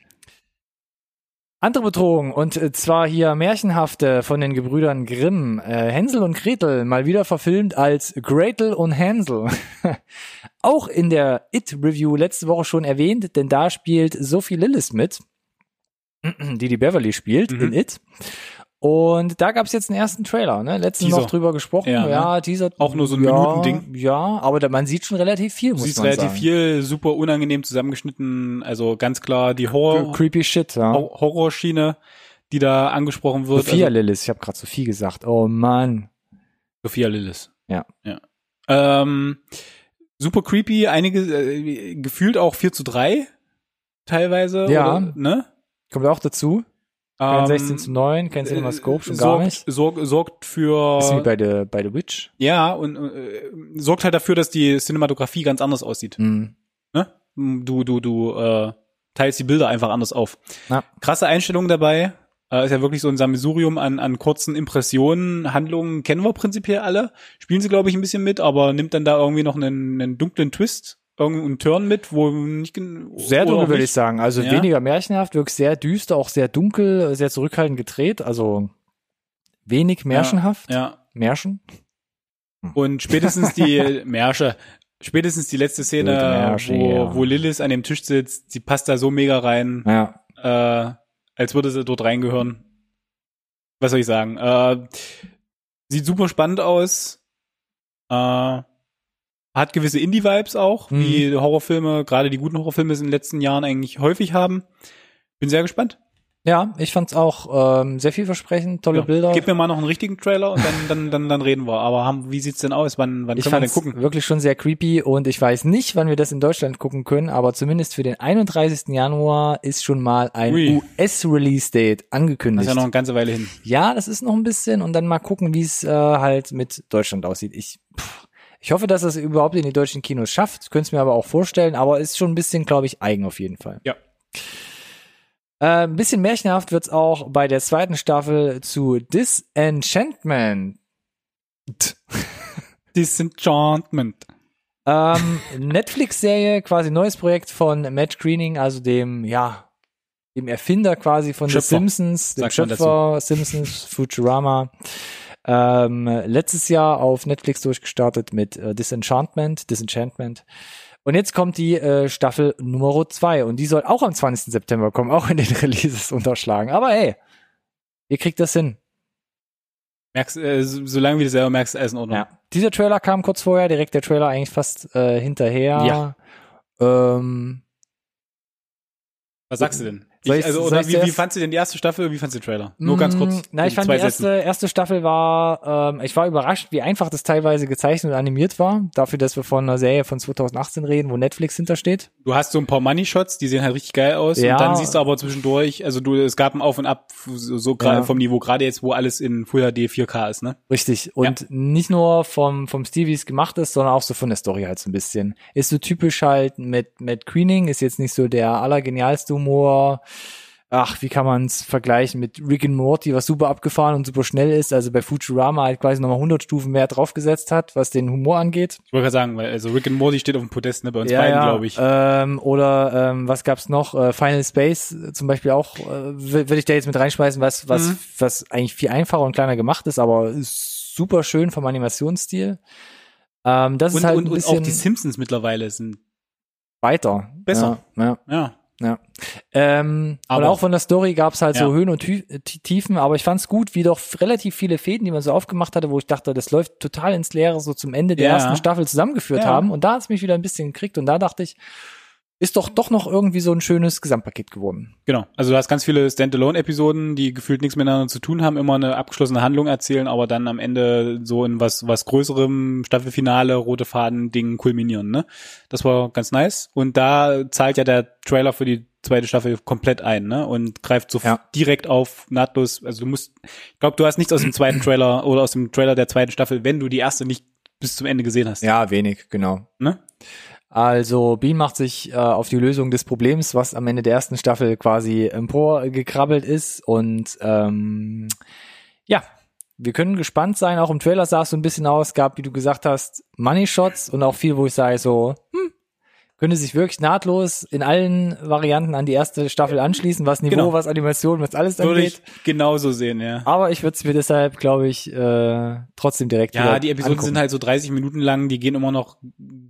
Andere Bedrohung und äh, zwar hier märchenhafte von den Gebrüdern Grimm. Äh, Hänsel und Gretel mal wieder verfilmt als Gretel und Hänsel. Auch in der It-Review letzte Woche schon erwähnt, denn da spielt Sophie Lillis mit, die die Beverly spielt Mhm. in It. Und da gab es jetzt einen ersten Trailer, ne? Letztens Teaser. noch drüber gesprochen. Ja, Ja, ne? Teaser. Auch nur so ein ja, Minutending. Ja, aber da, man sieht schon relativ viel, muss man relativ sagen. viel, super unangenehm zusammengeschnitten, also ganz klar die Horror, Creepy Shit, ja. Hor- Horrorschiene, die da angesprochen wird. Sophia also, Lillis, ich habe gerade Sophie gesagt. Oh Mann. Sophia Lillis. Ja. ja. Ähm, super creepy, einige, äh, gefühlt auch 4 zu 3 teilweise. Ja. Oder, ne? Kommt auch dazu. Kein Ähm, 16 zu 9, kein CinemaScope, schon äh, gar sorgt, nicht. Sorgt, sorgt für Bisschen wie bei The, bei The Witch. ja und äh, sorgt halt dafür, dass die Cinematografie ganz anders aussieht. Mhm. Ne? Du du du äh, teilst die Bilder einfach anders auf. Ja. Krasse Einstellungen dabei. Äh, ist ja wirklich so ein Sammelsurium an an kurzen Impressionen, Handlungen kennen wir prinzipiell alle. Spielen sie glaube ich ein bisschen mit, aber nimmt dann da irgendwie noch einen, einen dunklen Twist, irgendeinen Turn mit, wo nicht Sehr dunkel, würde ich sagen. Also Ja. weniger märchenhaft, wirklich sehr düster, auch sehr dunkel, sehr zurückhaltend gedreht. Also wenig märchenhaft. Ja. Märchen. Und spätestens die Märsche, spätestens die letzte Szene, Märsche, wo, ja. wo Lilith an dem Tisch sitzt, sie passt da so mega rein, Ja. äh, als würde sie dort reingehören. Was soll ich sagen? Äh, sieht super spannend aus. Äh, hat gewisse Indie-Vibes auch, Mhm. wie Horrorfilme, gerade die guten Horrorfilme es in den letzten Jahren eigentlich häufig haben. Bin sehr gespannt. Ja, ich fand's auch ähm, sehr vielversprechend, tolle Ja. Bilder. Gib mir mal noch einen richtigen Trailer und dann, dann, dann, dann reden wir. Aber haben, wie sieht's denn aus? Wann, wann ich können wir denn gucken? wirklich schon sehr creepy und ich weiß nicht, wann wir das in Deutschland gucken können, aber zumindest für den 31. Januar ist schon mal ein. US-Release-Date Das angekündigt. ist ja noch eine ganze Weile hin. Ja, das ist noch ein bisschen und dann mal gucken, wie es äh, halt mit Deutschland aussieht. Ich, pff, ich hoffe, dass es überhaupt in die deutschen Kinos schafft. Könnte es mir aber auch vorstellen, aber ist schon ein bisschen, glaube ich, eigen auf jeden Fall. Ja. Äh, ein bisschen märchenhaft wird's auch bei der zweiten Staffel zu Disenchantment. Disenchantment. Ähm, Netflix-Serie, quasi neues Projekt von Matt Greening, also dem, ja, dem Erfinder quasi von Schöpfer, The Simpsons, dem Schöpfer Simpsons, Futurama. Ähm, letztes Jahr auf Netflix durchgestartet mit äh, Disenchantment, Disenchantment. Und jetzt kommt die äh, Staffel Nummer zwei und die soll auch am 20. September kommen, auch in den Releases unterschlagen. Aber hey, ihr kriegt das hin. Merkst, äh, so- solange wie du selber merkst, alles in Ordnung. Ja. Dieser Trailer kam kurz vorher, direkt der Trailer eigentlich fast äh, hinterher. Ja. Ähm, Was sagst du denn? Soll Ich, also, soll wie, wie fandst du denn die erste Staffel? Wie fandst du den Trailer? Nur ganz kurz. Mm, Na, ich fand die erste, Sätzen. erste Staffel war, ähm, ich war überrascht, wie einfach das teilweise gezeichnet und animiert war. Dafür, dass wir von einer Serie von 2018 reden, wo Netflix hintersteht. Du hast so ein paar Money Shots, die sehen halt richtig geil aus. Ja. Und dann siehst du aber zwischendurch, also du, es gab ein Auf und Ab, so, so gerade Ja. vom Niveau, gerade jetzt, wo alles in Full HD 4K ist, ne? Richtig. Und nicht nur vom, vom Stil, wie es gemacht ist, sondern auch so von der Story halt so ein bisschen. Ist so typisch halt mit, mit Queening, ist jetzt nicht so der allergenialste Humor. Ach, wie kann man es vergleichen mit Rick and Morty, was super abgefahren und super schnell ist, also bei Futurama halt quasi nochmal 100 Stufen mehr draufgesetzt hat, was den Humor angeht. Ich wollte gerade sagen, weil also Rick and Morty steht auf dem Podest, ne? Bei uns beiden, glaube ich. Ähm, oder ähm, was gab's noch? Äh, Final Space äh, zum Beispiel auch, äh, würde ich da jetzt mit reinschmeißen, was, was, Mhm. was eigentlich viel einfacher und kleiner gemacht ist, aber ist super schön vom Animationsstil. Ähm, das und, ist halt und, ein und bisschen auch die Simpsons mittlerweile sind weiter. besser. Ja, ja. Ja. Ja. Ähm, und Aber- auch von der Story gab's halt so Ja. Höhen und Tü- Tiefen, aber ich fand's gut, wie doch relativ viele Fäden, die man so aufgemacht hatte, wo ich dachte, das läuft total ins Leere, so zum Ende der Ja. ersten Staffel zusammengeführt Ja. haben. Und da hat's mich wieder ein bisschen gekriegt und da dachte ich, ist doch doch noch irgendwie so ein schönes Gesamtpaket geworden. Genau. Also du hast ganz viele Standalone-Episoden, die gefühlt nichts miteinander zu tun haben, immer eine abgeschlossene Handlung erzählen, aber dann am Ende so in was was größerem Staffelfinale, rote Faden-Ding kulminieren. Ne? Das war ganz nice. Und da zahlt ja der Trailer für die zweite Staffel komplett ein, ne? Und greift so Ja. direkt auf, nahtlos. Also du musst, ich glaube, du hast nichts aus dem zweiten Trailer oder aus dem Trailer der zweiten Staffel, wenn du die erste nicht bis zum Ende gesehen hast. Ja, wenig, genau. Ne? Also Bean macht sich äh, auf die Lösung des Problems, was am Ende der ersten Staffel quasi emporgekrabbelt ist. Und ähm, ja, wir können gespannt sein. Auch im Trailer sah es so ein bisschen aus, gab, wie du gesagt hast, Money Shots und auch viel, wo ich sage so, hm, könnte sich wirklich nahtlos in allen Varianten an die erste Staffel anschließen, was Niveau, Genau. was Animation, was alles Würde angeht. ich genauso sehen, ja. Aber ich würde es mir deshalb, glaube ich, äh, trotzdem direkt Ja, die Episoden angucken. sind halt so 30 Minuten lang, die gehen immer noch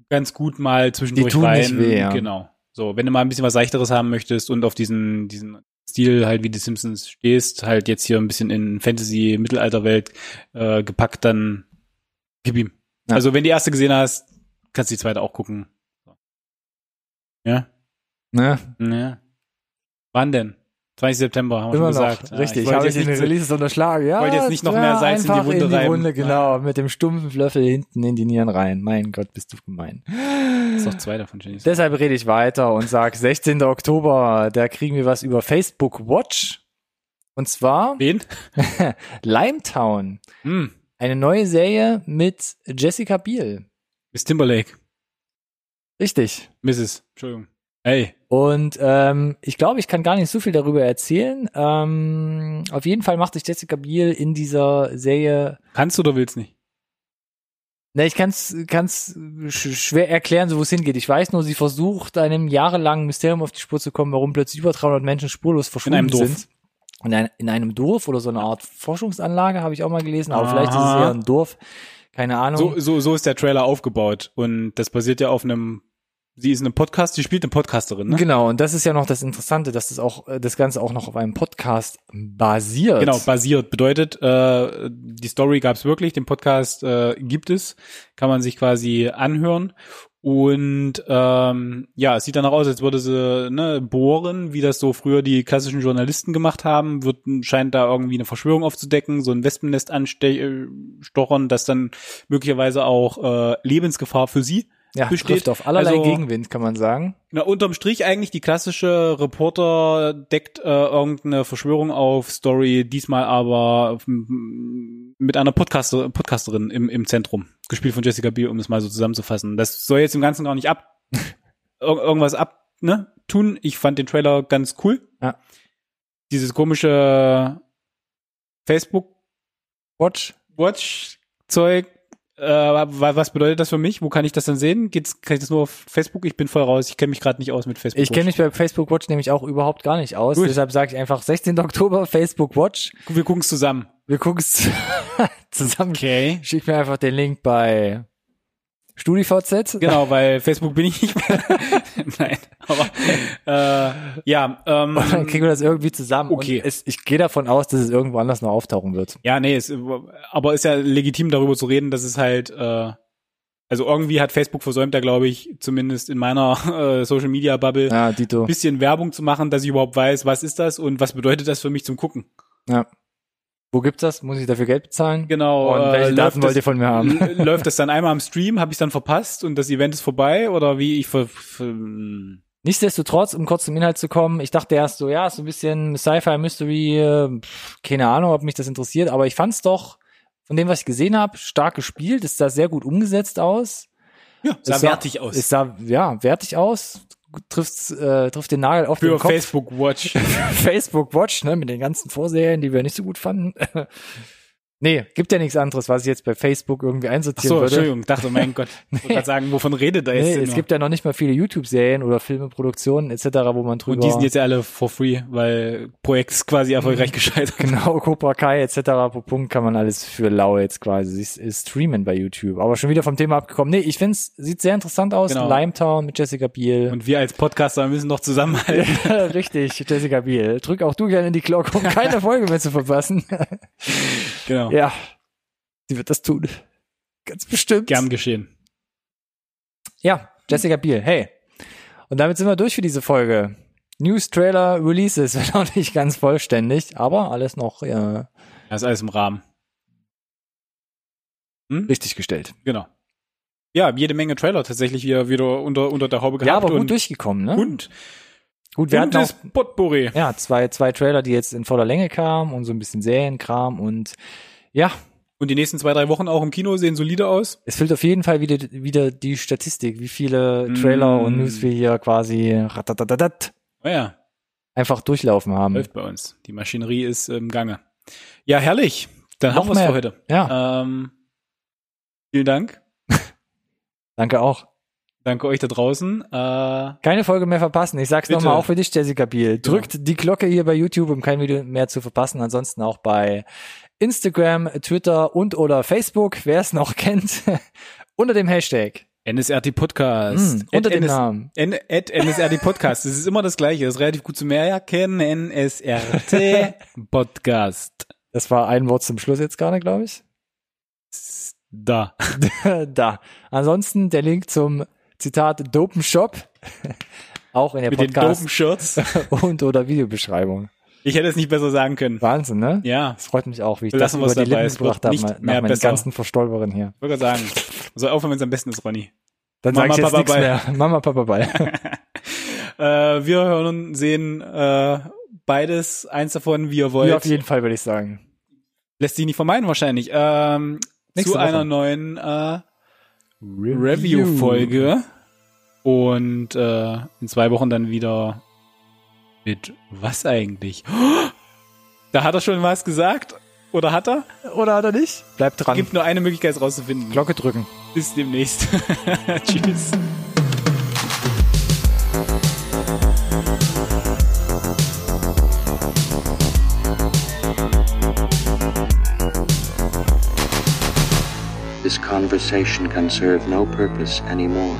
ganz gut mal zwischendurch Die tun rein. nicht weh, ja. Genau. So, wenn du mal ein bisschen was seichteres haben möchtest und auf diesen diesen Stil halt wie die Simpsons stehst, halt jetzt hier ein bisschen in Fantasy-Mittelalterwelt äh, gepackt, dann gib ihm. Ja. Also wenn die erste gesehen hast, kannst du die zweite auch gucken. Ja? Ne? Ja. Wann denn? 20. September, haben wir Immer schon noch. gesagt. Ja, Richtig, ich habe jetzt ich nicht so- Releases unterschlagen. Ja, wollte jetzt nicht noch ja, mehr Salz in die Wunde in die reiben. Wunde, genau. Mit dem stumpfen Löffel hinten in die Nieren rein. Mein Gott, bist du gemein. ist doch zwei davon, Jenny. Deshalb rede ich weiter und sag 16. Oktober, da kriegen wir was über Facebook Watch. Und zwar Wen? Limetown. Hm, Eine neue Serie mit Jessica Biel. Miss Timberlake. Richtig. Mrs. Entschuldigung. Hey. Und ähm, ich glaube, ich kann gar nicht so viel darüber erzählen. Ähm, auf jeden Fall macht sich Jessica Biel in dieser Serie Kannst du oder willst nicht? Ne, ich kann's kann's sch schwer erklären, so wo es hingeht. Ich weiß nur, sie versucht, einem jahrelangen Mysterium auf die Spur zu kommen, warum plötzlich über 300 Menschen spurlos verschwunden sind. In, ein, in einem Dorf oder so eine Art Forschungsanlage, habe ich auch mal gelesen, aber vielleicht ist es Aha. eher ein Dorf. Keine Ahnung. So, so, so ist der Trailer aufgebaut. Und das basiert ja auf einem, sie ist eine Podcast, sie spielt eine Podcasterin, ne? Genau, und das ist ja noch das Interessante, dass das auch äh, das Ganze auch noch auf einem Podcast basiert. Genau, basiert bedeutet, äh, die Story gab es wirklich, den Podcast äh, gibt es, kann man sich quasi anhören. Und ähm, ja, es sieht danach aus, als würde sie ne, bohren, wie das so früher die klassischen Journalisten gemacht haben, wird scheint da irgendwie eine Verschwörung aufzudecken, so ein Wespennest anstochern, das dann möglicherweise auch äh, Lebensgefahr für sie ja, besteht. auf allerlei Also- Gegenwind, kann man sagen. Na, unterm Strich eigentlich die klassische Reporter deckt äh, irgendeine Verschwörung auf Story, diesmal aber mm, mit einer Podcaster, Podcasterin im, im Zentrum. Gespielt von Jessica Biel, um das mal so zusammenzufassen. Das soll jetzt im Ganzen gar nicht ab ir irgendwas ab, ne, tun. Ich fand den Trailer ganz cool. Ja. Dieses komische Facebook Watch. Watch Zeug, äh, wa- was bedeutet das für mich? Wo kann ich das dann sehen? Geht's, kann ich das nur auf Facebook? Ich bin voll raus. Ich kenne mich gerade nicht aus mit Facebook. Ich kenne mich bei Facebook Watch nämlich auch überhaupt gar nicht aus. Gut. Deshalb sage ich einfach 16. Oktober Facebook Watch. Wir gucken es zusammen. Wir gucken's zusammen. Okay. Schick mir einfach den Link bei StudiVZ. Genau, weil Facebook bin ich nicht mehr. Nein, aber äh, ja, ähm, Und dann kriegen wir das irgendwie zusammen. Okay. Es, ich gehe davon aus, dass es irgendwo anders noch auftauchen wird. ja, nee, es, aber ist ja legitim darüber zu reden, dass es halt, äh, also irgendwie hat Facebook versäumt, da glaube ich, zumindest in meiner äh, Social Media Bubble, Ja, Dito. ein bisschen Werbung zu machen, dass ich überhaupt weiß, was ist das und was bedeutet das für mich zum Gucken. Ja. Wo gibt's das? Muss ich dafür Geld bezahlen? Genau. Und äh, welche Daten läuft wollt ihr von mir haben? Läuft das dann einmal am Stream, habe ich dann verpasst und das Event ist vorbei oder wie ich ver, ver, Nichtsdestotrotz, um kurz zum Inhalt zu kommen, ich dachte erst so, ja, so ein bisschen Sci-Fi, Mystery, äh, keine Ahnung, ob mich das interessiert, aber ich fand's doch, von dem, was ich gesehen habe, stark gespielt, es sah sehr gut umgesetzt aus. ja, sah Es sah- wertig aus. Es sah, ja, wertig aus, trifft, äh, trifft den Nagel auf für den Kopf. Facebook Watch. Facebook Watch, ne, mit den ganzen Vorserien, die wir nicht so gut fanden. Nee, gibt ja nichts anderes, was ich jetzt bei Facebook irgendwie Ach einsortieren so, würde. Entschuldigung, dachte, mein Gott, ich wollte sagen, wovon redet er jetzt Nee, denn es nur? gibt ja noch nicht mal viele YouTube-Serien oder Filme, Produktionen etc., wo man drüber Und die sind jetzt ja alle for free, weil Projekt quasi erfolgreich Mhm. gescheitert. genau Cobra Kai etc. Pro Punkt kann man alles für lau jetzt quasi streamen bei YouTube. Aber schon wieder vom Thema abgekommen. Nee, ich find's sieht sehr interessant aus. Genau. Limetown mit Jessica Biel. Und wir als Podcaster müssen doch zusammenhalten. Richtig, Jessica Biel. Drück auch du gerne in die Glocke, um keine Folge mehr zu verpassen. genau. Ja, sie wird das tun. Ganz bestimmt. Gern geschehen. Ja, Jessica Biel, hey. Und damit sind wir durch für diese Folge. News, Trailer, Releases, wenn auch nicht ganz vollständig, aber alles noch äh, Das ist alles im Rahmen. Hm? richtig gestellt. Genau. Ja, jede Menge Trailer tatsächlich wieder, wieder unter, unter der Haube gehabt. Ja, aber gut und, durchgekommen, ne? und, gut, wir hatten auch Potpourri. ja, zwei, zwei Trailer, die jetzt in voller Länge kamen und so ein bisschen Serienkram und ja, Und die nächsten zwei, drei Wochen auch im Kino sehen solide aus. es füllt auf jeden Fall wieder, wieder die Statistik, wie viele Trailer Mm. und News wir hier quasi ratatatatat Oh ja, einfach durchlaufen haben. läuft bei uns. Die Maschinerie ist im Gange. Ja, herrlich. Dann Noch haben wir es für heute. Ja, Ähm, vielen Dank. danke auch. Danke euch da draußen. Äh, Keine Folge mehr verpassen. Ich sag's nochmal auch für dich, Jessica Biel. Drückt die Glocke hier bei YouTube, um kein Video mehr zu verpassen. Ansonsten auch bei Instagram, Twitter und oder Facebook, wer es noch kennt, unter dem Hashtag NSRT Podcast. Mm, unter dem Namen. N at NSRT Podcast. Das ist immer das Gleiche. Das ist relativ gut zu merken. NSRT Podcast. Das war ein Wort zum Schluss jetzt gerade, glaube ich. Da. da. Ansonsten der Link zum Zitat Dopen Shop. Auch in der Mit den Podcast dopen Shirts. und oder Videobeschreibung. Ich hätte es nicht besser sagen können. Wahnsinn, ne? Ja. Das freut mich auch, wie ich Lassen das über die dabei. Lippen gebracht habe, mal- nach mehr meinen besser. ganzen Verstolperen hier. Ich würde sagen, soll aufhören, wenn es am besten ist, Ronny. Dann Mama, sag ich jetzt nichts mehr. Mama, Papa, Ball. Äh, wir hören und sehen äh, beides, eins davon, wie ihr wollt. Ja, auf jeden Fall würde ich sagen. Lässt sich nicht vermeiden wahrscheinlich. Ähm, Nächste zu Woche. einer neuen äh, Review-Folge. Und äh, in zwei Wochen dann wieder mit was eigentlich? Da hat er schon was gesagt? Oder hat er? Oder hat er nicht? Bleibt dran. Gibt nur eine Möglichkeit, es rauszufinden. Glocke drücken. Bis demnächst. Tschüss. This conversation can serve no purpose anymore.